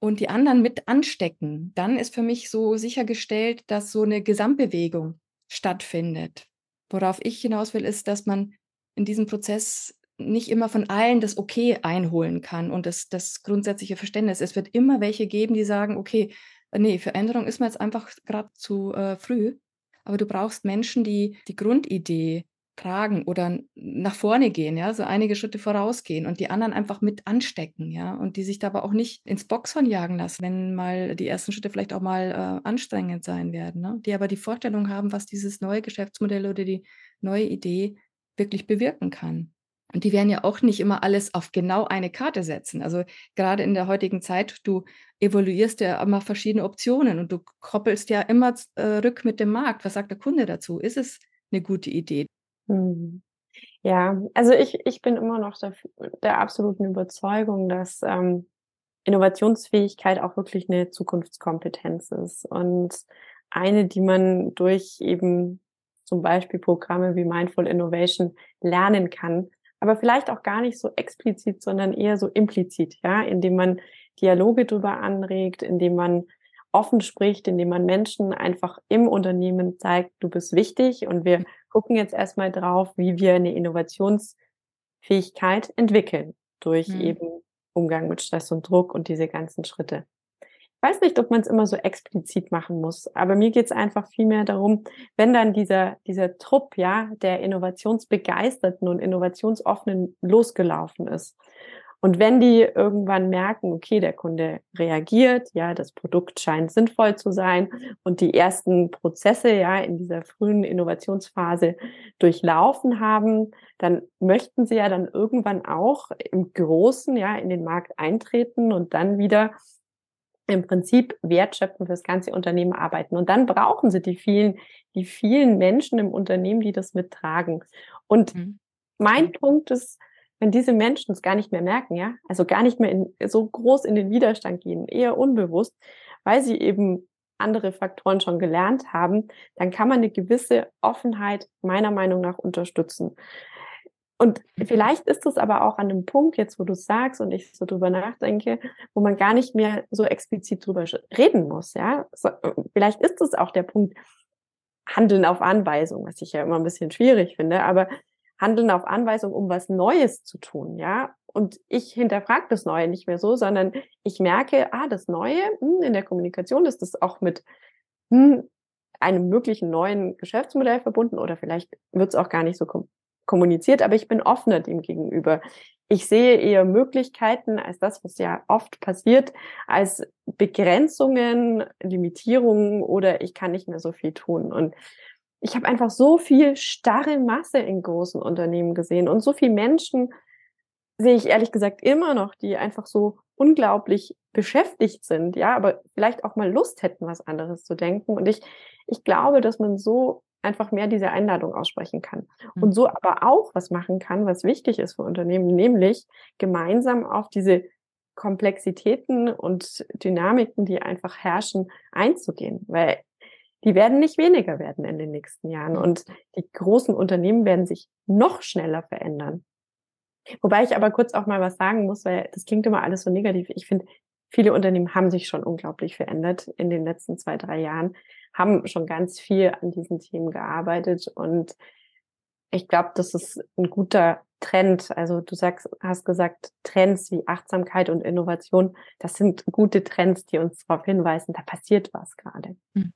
[SPEAKER 1] und die anderen mit anstecken, dann ist für mich so sichergestellt, dass so eine Gesamtbewegung stattfindet. Worauf ich hinaus will, ist, dass man in diesem Prozess nicht immer von allen das Okay einholen kann und das, das grundsätzliche Verständnis. Es wird immer welche geben, die sagen, okay, nee, Veränderung ist mir jetzt einfach gerade zu äh, früh. Aber du brauchst Menschen, die die Grundidee tragen oder nach vorne gehen, ja, so einige Schritte vorausgehen und die anderen einfach mit anstecken, ja, und die sich dabei auch nicht ins Boxhorn jagen lassen, wenn mal die ersten Schritte vielleicht auch mal äh, anstrengend sein werden, ne? die aber die Vorstellung haben, was dieses neue Geschäftsmodell oder die neue Idee wirklich bewirken kann. Und die werden ja auch nicht immer alles auf genau eine Karte setzen. Also gerade in der heutigen Zeit, du evaluierst ja immer verschiedene Optionen und du koppelst ja immer äh, rück mit dem Markt. Was sagt der Kunde dazu? Ist es eine gute Idee?
[SPEAKER 2] Mhm. Ja, also ich, ich bin immer noch der, der absoluten Überzeugung, dass ähm, Innovationsfähigkeit auch wirklich eine Zukunftskompetenz ist und eine, die man durch eben zum Beispiel Programme wie Mindful Innovation lernen kann, aber vielleicht auch gar nicht so explizit, sondern eher so implizit, ja, indem man Dialoge darüber anregt, indem man offen spricht, indem man Menschen einfach im Unternehmen zeigt, du bist wichtig und wir gucken jetzt erstmal drauf, wie wir eine Innovationsfähigkeit entwickeln durch mhm. eben Umgang mit Stress und Druck und diese ganzen Schritte. weiß nicht, ob man es immer so explizit machen muss, aber mir geht es einfach vielmehr darum, wenn dann dieser, dieser Trupp, ja, der Innovationsbegeisterten und Innovationsoffenen losgelaufen ist. Und wenn die irgendwann merken, okay, der Kunde reagiert, ja, das Produkt scheint sinnvoll zu sein und die ersten Prozesse ja in dieser frühen Innovationsphase durchlaufen haben, dann möchten sie ja dann irgendwann auch im Großen ja in den Markt eintreten und dann wieder im Prinzip wertschöpfen für das ganze Unternehmen arbeiten. Und dann brauchen sie die vielen, die vielen Menschen im Unternehmen, die das mittragen. Und mhm. mein Punkt ist, wenn diese Menschen es gar nicht mehr merken, ja, also gar nicht mehr in, so groß in den Widerstand gehen, eher unbewusst, weil sie eben andere Faktoren schon gelernt haben, dann kann man eine gewisse Offenheit meiner Meinung nach unterstützen. Und vielleicht ist es aber auch an dem Punkt, jetzt wo du sagst und ich so drüber nachdenke, wo man gar nicht mehr so explizit drüber reden muss, ja. So, vielleicht ist es auch der Punkt, Handeln auf Anweisung, was ich ja immer ein bisschen schwierig finde, aber Handeln auf Anweisung, um was Neues zu tun, ja. Und ich hinterfrage das Neue nicht mehr so, sondern ich merke, ah, das Neue hm, in der Kommunikation ist das auch mit hm, einem möglichen neuen Geschäftsmodell verbunden oder vielleicht wird es auch gar nicht so kommuniziert, aber ich bin offener dem gegenüber. Ich sehe eher Möglichkeiten als das, was ja oft passiert, als Begrenzungen, Limitierungen oder ich kann nicht mehr so viel tun. Und ich habe einfach so viel starre Masse in großen Unternehmen gesehen und so viele Menschen sehe ich ehrlich gesagt immer noch, die einfach so unglaublich beschäftigt sind, ja, aber vielleicht auch mal Lust hätten, was anderes zu denken. Und ich, ich glaube, dass man so einfach mehr diese Einladung aussprechen kann. Mhm. Und so aber auch was machen kann, was wichtig ist für Unternehmen, nämlich gemeinsam auf diese Komplexitäten und Dynamiken, die einfach herrschen, einzugehen. Weil die werden nicht weniger werden in den nächsten Jahren. Und die großen Unternehmen werden sich noch schneller verändern. Wobei ich aber kurz auch mal was sagen muss, weil das klingt immer alles so negativ. Ich finde, viele Unternehmen haben sich schon unglaublich verändert in den letzten zwei, drei Jahren haben schon ganz viel an diesen Themen gearbeitet und ich glaube, das ist ein guter Trend. Also du sagst, hast gesagt, Trends wie Achtsamkeit und Innovation, das sind gute Trends, die uns darauf hinweisen, da passiert was gerade.
[SPEAKER 1] Hm.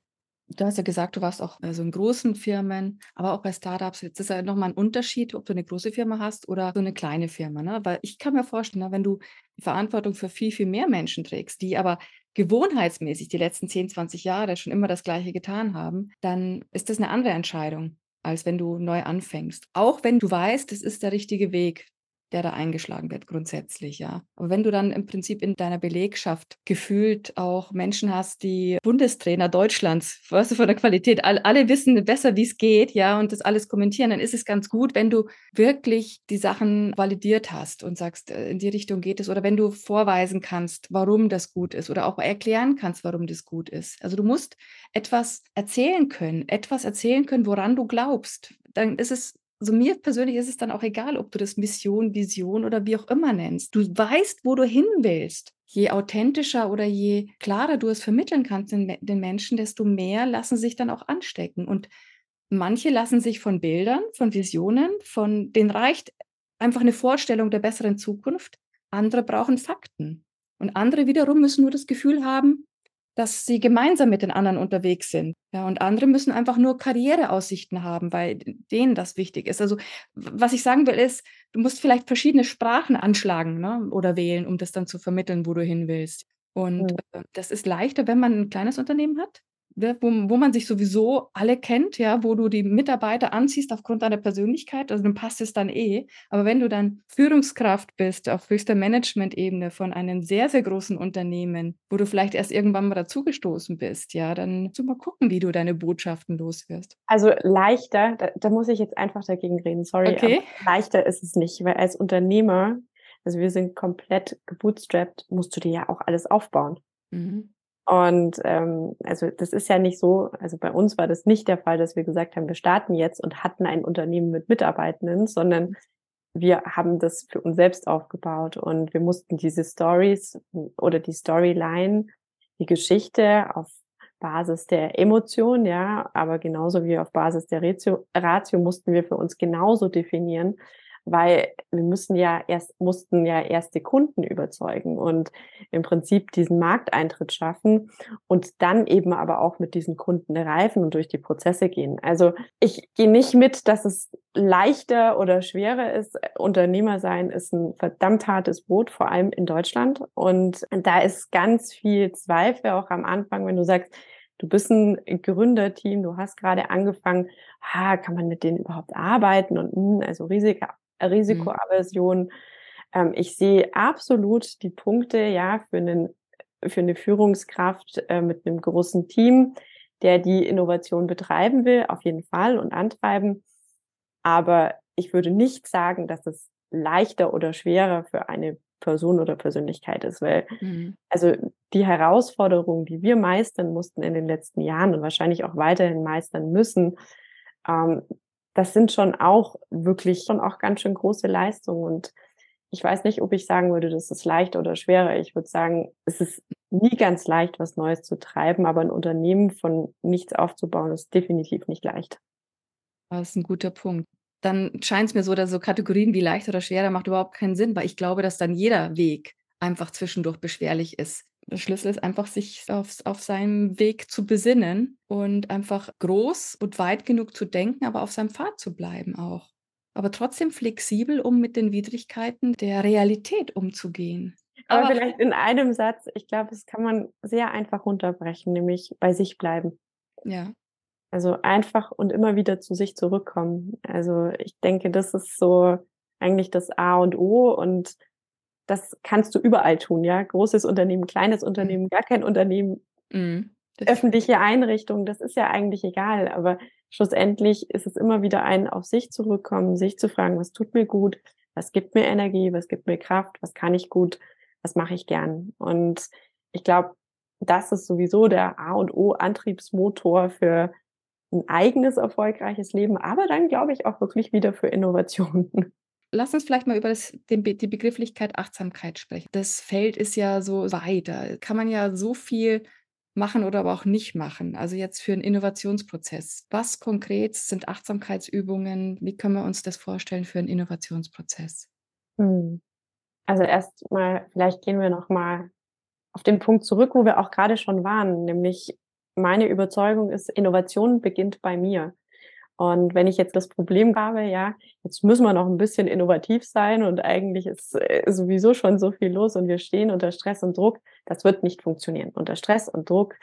[SPEAKER 1] Du hast ja gesagt, du warst auch so in großen Firmen, aber auch bei Startups. Jetzt ist ja nochmal ein Unterschied, ob du eine große Firma hast oder so eine kleine Firma. Ne? Weil ich kann mir vorstellen, ne, wenn du die Verantwortung für viel, viel mehr Menschen trägst, die aber gewohnheitsmäßig die letzten 10, 20 Jahre schon immer das Gleiche getan haben, dann ist das eine andere Entscheidung, als wenn du neu anfängst. Auch wenn du weißt, das ist der richtige Weg der da eingeschlagen wird, grundsätzlich, ja. Aber wenn du dann im Prinzip in deiner Belegschaft gefühlt auch Menschen hast, die Bundestrainer Deutschlands, weißt du, von der Qualität, alle, wissen besser, wie es geht, ja, und das alles kommentieren, dann ist es ganz gut, wenn du wirklich die Sachen validiert hast und sagst, äh, in die Richtung geht es, oder wenn du vorweisen kannst, warum das gut ist, oder auch erklären kannst, warum das gut ist. Also du musst etwas erzählen können, etwas erzählen können, woran du glaubst. Dann ist es also mir persönlich ist es dann auch egal, ob du das Mission, Vision oder wie auch immer nennst. Du weißt, wo du hin willst. Je authentischer oder je klarer du es vermitteln kannst den, den Menschen, desto mehr lassen sich dann auch anstecken. Und manche lassen sich von Bildern, von Visionen, von denen reicht einfach eine Vorstellung der besseren Zukunft. Andere brauchen Fakten. Und andere wiederum müssen nur das Gefühl haben, dass sie gemeinsam mit den anderen unterwegs sind. Ja, und andere müssen einfach nur Karriereaussichten haben, weil denen das wichtig ist. Also, was ich sagen will, ist, du musst vielleicht verschiedene Sprachen anschlagen ne, oder wählen, um das dann zu vermitteln, wo du hin willst. Und mhm. das ist leichter, wenn man ein kleines Unternehmen hat, wo, wo man sich sowieso alle kennt, ja, wo du die Mitarbeiter anziehst aufgrund deiner Persönlichkeit, also dann passt es dann eh. Aber wenn du dann Führungskraft bist auf höchster Management-Ebene von einem sehr, sehr großen Unternehmen, wo du vielleicht erst irgendwann mal dazugestoßen bist, ja, dann musst du mal gucken, wie du deine Botschaften loswirst.
[SPEAKER 2] Also leichter, da, da muss ich jetzt einfach dagegen reden, sorry.
[SPEAKER 1] Okay.
[SPEAKER 2] leichter ist es nicht, weil als Unternehmer, also wir sind komplett gebootstrapped, musst du dir ja auch alles aufbauen. Mhm. Und ähm, also das ist ja nicht so, also bei uns war das nicht der Fall, dass wir gesagt haben, wir starten jetzt und hatten ein Unternehmen mit Mitarbeitenden, sondern wir haben das für uns selbst aufgebaut. Und wir mussten diese Stories oder die Storyline, die Geschichte auf Basis der Emotion, ja, aber genauso wie auf Basis der Ratio, Ratio mussten wir für uns genauso definieren, weil wir müssen ja erst, mussten ja erste Kunden überzeugen und im Prinzip diesen Markteintritt schaffen und dann eben aber auch mit diesen Kunden reifen und durch die Prozesse gehen. Also ich gehe nicht mit, dass es leichter oder schwerer ist. Unternehmer sein ist ein verdammt hartes Boot, vor allem in Deutschland. Und da ist ganz viel Zweifel auch am Anfang, wenn du sagst, du bist ein Gründerteam, du hast gerade angefangen, ha, kann man mit denen überhaupt arbeiten und hm, also Risiko. Risikoaversion. Mhm. Ähm, ich sehe absolut die Punkte, ja, für einen für eine Führungskraft äh, mit einem großen Team, der die Innovation betreiben will, auf jeden Fall und antreiben. Aber ich würde nicht sagen, dass es leichter oder schwerer für eine Person oder Persönlichkeit ist, weil mhm. also die Herausforderungen, die wir meistern mussten in den letzten Jahren und wahrscheinlich auch weiterhin meistern müssen, ähm, das sind schon auch wirklich schon auch ganz schön große Leistungen und ich weiß nicht, ob ich sagen würde, das ist leicht oder schwerer. Ich würde sagen, es ist nie ganz leicht, was Neues zu treiben, aber ein Unternehmen von nichts aufzubauen, ist definitiv nicht leicht.
[SPEAKER 1] Das ist ein guter Punkt dann scheint es mir so, dass so Kategorien wie leicht oder schwer, da macht überhaupt keinen Sinn, weil ich glaube, dass dann jeder Weg einfach zwischendurch beschwerlich ist. Der Schlüssel ist einfach, sich auf, auf seinem Weg zu besinnen und einfach groß und weit genug zu denken, aber auf seinem Pfad zu bleiben auch. Aber trotzdem flexibel, um mit den Widrigkeiten der Realität umzugehen.
[SPEAKER 2] Aber, aber vielleicht in einem Satz, ich glaube, das kann man sehr einfach runterbrechen, nämlich bei sich bleiben.
[SPEAKER 1] Ja.
[SPEAKER 2] Also einfach und immer wieder zu sich zurückkommen. Also ich denke, das ist so eigentlich das A und O und das kannst du überall tun, ja. Großes Unternehmen, kleines mhm. Unternehmen, gar kein Unternehmen, mhm, öffentliche Einrichtungen, das ist ja eigentlich egal. Aber schlussendlich ist es immer wieder ein auf sich zurückkommen, sich zu fragen, was tut mir gut, was gibt mir Energie, was gibt mir Kraft, was kann ich gut, was mache ich gern. Und ich glaube, das ist sowieso der A und O Antriebsmotor für ein eigenes erfolgreiches Leben, aber dann glaube ich auch wirklich wieder für Innovationen.
[SPEAKER 1] Lass uns vielleicht mal über das, den, die Begrifflichkeit Achtsamkeit sprechen. Das Feld ist ja so weit. Da kann man ja so viel machen oder aber auch nicht machen. Also jetzt für einen Innovationsprozess. Was konkret sind Achtsamkeitsübungen? Wie können wir uns das vorstellen für einen Innovationsprozess?
[SPEAKER 2] Hm. Also erstmal, vielleicht gehen wir noch mal auf den Punkt zurück, wo wir auch gerade schon waren, nämlich meine Überzeugung ist, Innovation beginnt bei mir. Und wenn ich jetzt das Problem habe, ja, jetzt müssen wir noch ein bisschen innovativ sein und eigentlich ist äh, sowieso schon so viel los und wir stehen unter Stress und Druck, das wird nicht funktionieren. Unter Stress und Druck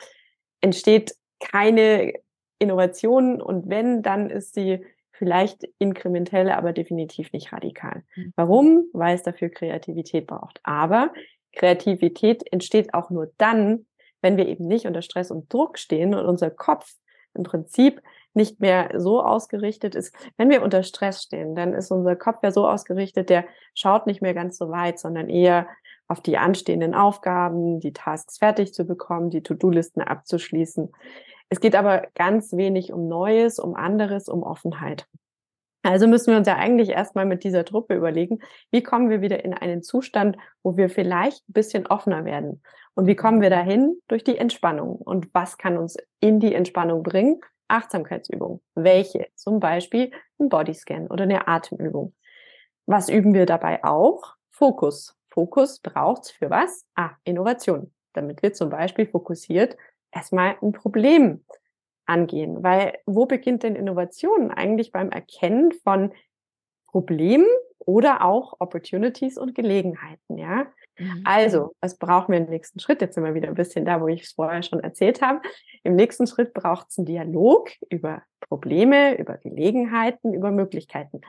[SPEAKER 2] entsteht keine Innovation und wenn, dann ist sie vielleicht inkrementell, aber definitiv nicht radikal. Mhm. Warum? Weil es dafür Kreativität braucht. Aber Kreativität entsteht auch nur dann, wenn wir eben nicht unter Stress und Druck stehen und unser Kopf im Prinzip nicht mehr so ausgerichtet ist. Wenn wir unter Stress stehen, dann ist unser Kopf ja so ausgerichtet, der schaut nicht mehr ganz so weit, sondern eher auf die anstehenden Aufgaben, die Tasks fertig zu bekommen, die To-Do-Listen abzuschließen. Es geht aber ganz wenig um Neues, um anderes, um Offenheit. Also müssen wir uns ja eigentlich erstmal mit dieser Truppe überlegen, wie kommen wir wieder in einen Zustand, wo wir vielleicht ein bisschen offener werden. Und wie kommen wir dahin? Durch die Entspannung. Und was kann uns in die Entspannung bringen? Achtsamkeitsübungen. Welche? Zum Beispiel ein Bodyscan oder eine Atemübung. Was üben wir dabei auch? Fokus. Fokus braucht's für was? Ah, Innovation. Damit wir zum Beispiel fokussiert erstmal ein Problem angehen. Weil wo beginnt denn Innovation? Eigentlich beim Erkennen von Problemen oder auch Opportunities und Gelegenheiten, ja. Mhm. Also, was brauchen wir im nächsten Schritt? Jetzt sind wir wieder ein bisschen da, wo ich es vorher schon erzählt habe. Im nächsten Schritt braucht es einen Dialog über Probleme, über Gelegenheiten, über Möglichkeiten.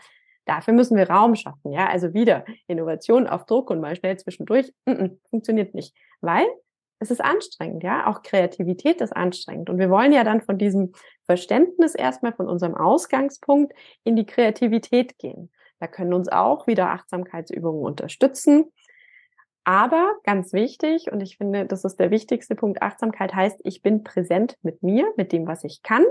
[SPEAKER 2] Dafür müssen wir Raum schaffen, ja. Also wieder Innovation auf Druck und mal schnell zwischendurch, mm -mm, funktioniert nicht, weil es ist anstrengend, ja. Auch Kreativität ist anstrengend. Und wir wollen ja dann von diesem Verständnis erstmal von unserem Ausgangspunkt in die Kreativität gehen. Da können uns auch wieder Achtsamkeitsübungen unterstützen. Aber ganz wichtig, und ich finde, das ist der wichtigste Punkt, Achtsamkeit heißt, ich bin präsent mit mir, mit dem, was ich kann,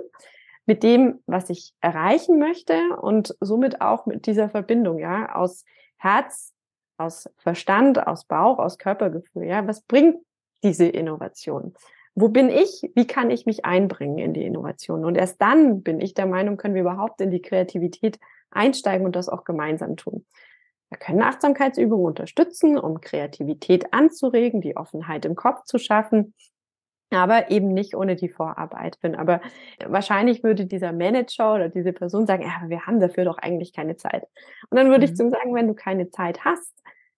[SPEAKER 2] mit dem, was ich erreichen möchte und somit auch mit dieser Verbindung, ja, aus Herz, aus Verstand, aus Bauch, aus Körpergefühl, ja. Was bringt diese Innovation? Wo bin ich? Wie kann ich mich einbringen in die Innovation? Und erst dann bin ich der Meinung, können wir überhaupt in die Kreativität einsteigen und das auch gemeinsam tun. Wir können Achtsamkeitsübungen unterstützen, um Kreativität anzuregen, die Offenheit im Kopf zu schaffen, aber eben nicht ohne die Vorarbeit bin. Aber wahrscheinlich würde dieser Manager oder diese Person sagen, ja, wir haben dafür doch eigentlich keine Zeit. Und dann würde mhm. ich zu ihm sagen, wenn du keine Zeit hast,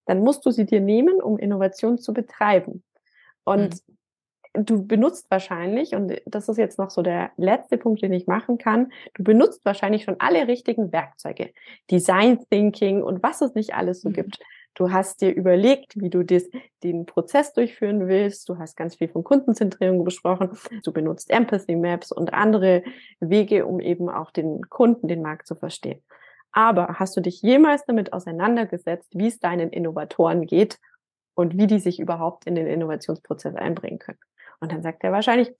[SPEAKER 2] dann musst du sie dir nehmen, um Innovation zu betreiben. Und mhm du benutzt wahrscheinlich, und das ist jetzt noch so der letzte Punkt, den ich machen kann, du benutzt wahrscheinlich schon alle richtigen Werkzeuge, Design Thinking und was es nicht alles so mhm. gibt. Du hast dir überlegt, wie du des, den Prozess durchführen willst. Du hast ganz viel von Kundenzentrierung besprochen. Du benutzt Empathy Maps und andere Wege, um eben auch den Kunden, den Markt zu verstehen. Aber hast du dich jemals damit auseinandergesetzt, wie es deinen Innovatoren geht und wie die sich überhaupt in den Innovationsprozess einbringen können? Und dann sagt er wahrscheinlich,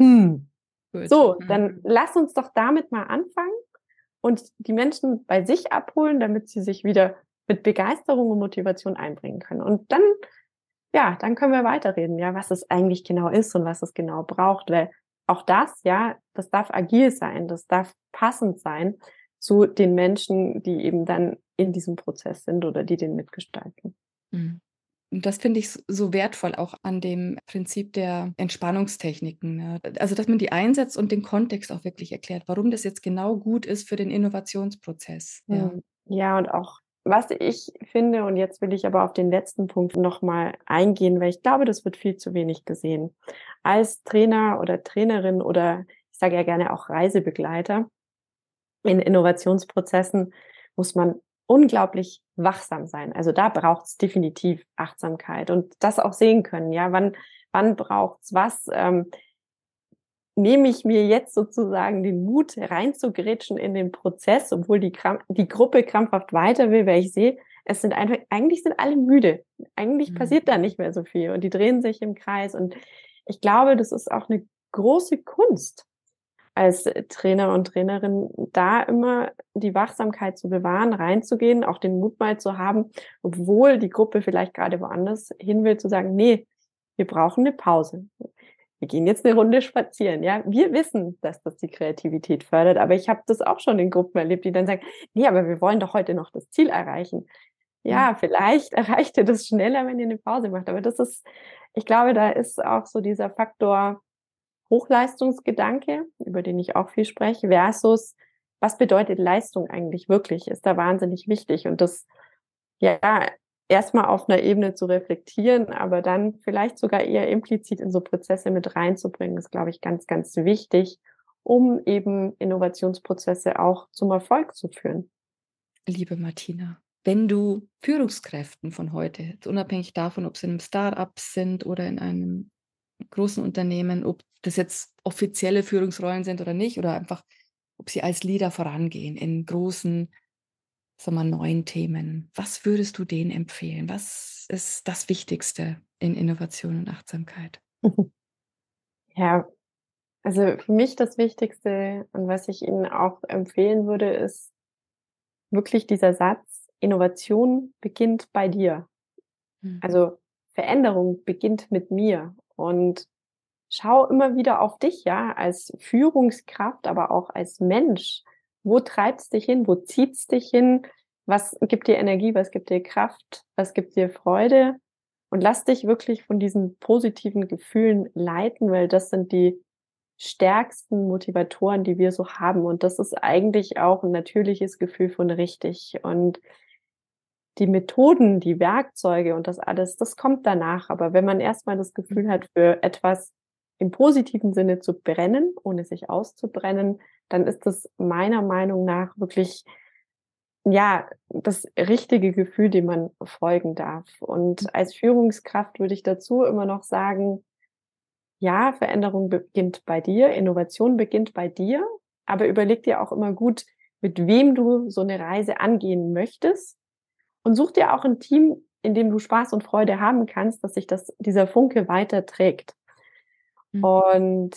[SPEAKER 2] hm, Gut. so, mhm. dann lass uns doch damit mal anfangen und die Menschen bei sich abholen, damit sie sich wieder mit Begeisterung und Motivation einbringen können. Und dann, ja, dann können wir weiterreden, ja, was es eigentlich genau ist und was es genau braucht, weil auch das, ja, das darf agil sein, das darf passend sein zu den Menschen, die eben dann in diesem Prozess sind oder die den mitgestalten.
[SPEAKER 1] Mhm. Und das finde ich so wertvoll auch an dem Prinzip der Entspannungstechniken. Ne? Also, dass man die einsetzt und den Kontext auch wirklich erklärt, warum das jetzt genau gut ist für den Innovationsprozess.
[SPEAKER 2] Ja, hm. ja und auch was ich finde, und jetzt will ich aber auf den letzten Punkt nochmal eingehen, weil ich glaube, das wird viel zu wenig gesehen. Als Trainer oder Trainerin oder ich sage ja gerne auch Reisebegleiter in Innovationsprozessen muss man unglaublich wachsam sein. Also da braucht es definitiv Achtsamkeit und das auch sehen können. Ja, wann, wann braucht's was? Ähm, nehme ich mir jetzt sozusagen den Mut reinzugrätschen in den Prozess, obwohl die, die Gruppe krampfhaft weiter will, weil ich sehe, es sind einfach, eigentlich sind alle müde. Eigentlich mhm. passiert da nicht mehr so viel und die drehen sich im Kreis und ich glaube, das ist auch eine große Kunst, als Trainer und Trainerin da immer die Wachsamkeit zu bewahren, reinzugehen, auch den Mut mal zu haben, obwohl die Gruppe vielleicht gerade woanders hin will, zu sagen, nee, wir brauchen eine Pause. Wir gehen jetzt eine Runde spazieren. Ja, wir wissen, dass das die Kreativität fördert, aber ich habe das auch schon in Gruppen erlebt, die dann sagen, nee, aber wir wollen doch heute noch das Ziel erreichen. Ja, vielleicht erreicht ihr das schneller, wenn ihr eine Pause macht, aber das ist, ich glaube, da ist auch so dieser Faktor, Hochleistungsgedanke, über den ich auch viel spreche, versus was bedeutet Leistung eigentlich wirklich, ist da wahnsinnig wichtig. Und das, ja, erstmal auf einer Ebene zu reflektieren, aber dann vielleicht sogar eher implizit in so Prozesse mit reinzubringen, ist, glaube ich, ganz, ganz wichtig, um eben Innovationsprozesse auch zum Erfolg zu führen.
[SPEAKER 1] Liebe Martina, wenn du Führungskräften von heute, unabhängig davon, ob sie in einem Start-up sind oder in einem großen Unternehmen, ob das jetzt offizielle Führungsrollen sind oder nicht, oder einfach, ob sie als Leader vorangehen in großen, sagen wir, neuen Themen. Was würdest du denen empfehlen? Was ist das Wichtigste in Innovation und Achtsamkeit?
[SPEAKER 2] Ja, also für mich das Wichtigste und was ich Ihnen auch empfehlen würde, ist wirklich dieser Satz, Innovation beginnt bei dir. Mhm. Also Veränderung beginnt mit mir. Und schau immer wieder auf dich, ja, als Führungskraft, aber auch als Mensch. Wo treibt's dich hin? Wo zieht's dich hin? Was gibt dir Energie? Was gibt dir Kraft? Was gibt dir Freude? Und lass dich wirklich von diesen positiven Gefühlen leiten, weil das sind die stärksten Motivatoren, die wir so haben. Und das ist eigentlich auch ein natürliches Gefühl von richtig. Und die Methoden, die Werkzeuge und das alles, das kommt danach. Aber wenn man erstmal das Gefühl hat, für etwas im positiven Sinne zu brennen, ohne sich auszubrennen, dann ist das meiner Meinung nach wirklich ja, das richtige Gefühl, dem man folgen darf. Und mhm. als Führungskraft würde ich dazu immer noch sagen, ja, Veränderung beginnt bei dir, Innovation beginnt bei dir, aber überleg dir auch immer gut, mit wem du so eine Reise angehen möchtest und such dir auch ein Team, in dem du Spaß und Freude haben kannst, dass sich das, dieser Funke weiter trägt. Mhm. Und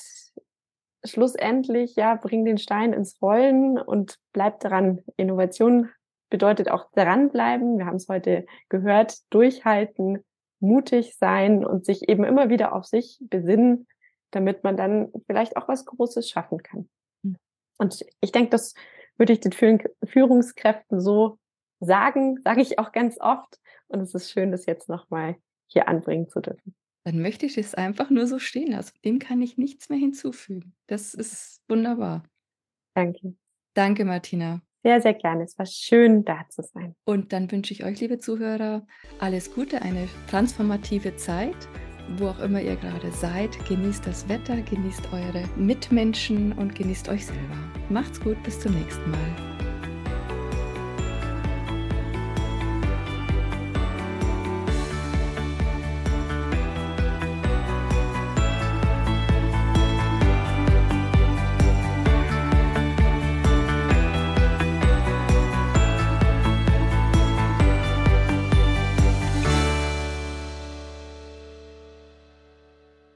[SPEAKER 2] schlussendlich, ja, bring den Stein ins Rollen und bleib dran. Innovation bedeutet auch dranbleiben. Wir haben es heute gehört, durchhalten, mutig sein und sich eben immer wieder auf sich besinnen, damit man dann vielleicht auch was Großes schaffen kann. Mhm. Und ich denke, das würde ich den Führungskräften so sagen, sage ich auch ganz oft. Und es ist schön, das jetzt nochmal hier anbringen zu dürfen.
[SPEAKER 1] Dann möchte ich es einfach nur so stehen lassen. Dem kann ich nichts mehr hinzufügen. Das ist wunderbar.
[SPEAKER 2] Danke.
[SPEAKER 1] Danke, Martina.
[SPEAKER 2] Sehr, sehr gerne. Es war schön, da zu sein.
[SPEAKER 1] Und dann wünsche ich euch, liebe Zuhörer, alles Gute, eine transformative Zeit, wo auch immer ihr gerade seid. Genießt das Wetter, genießt eure Mitmenschen und genießt euch selber. Macht's gut, bis zum nächsten Mal.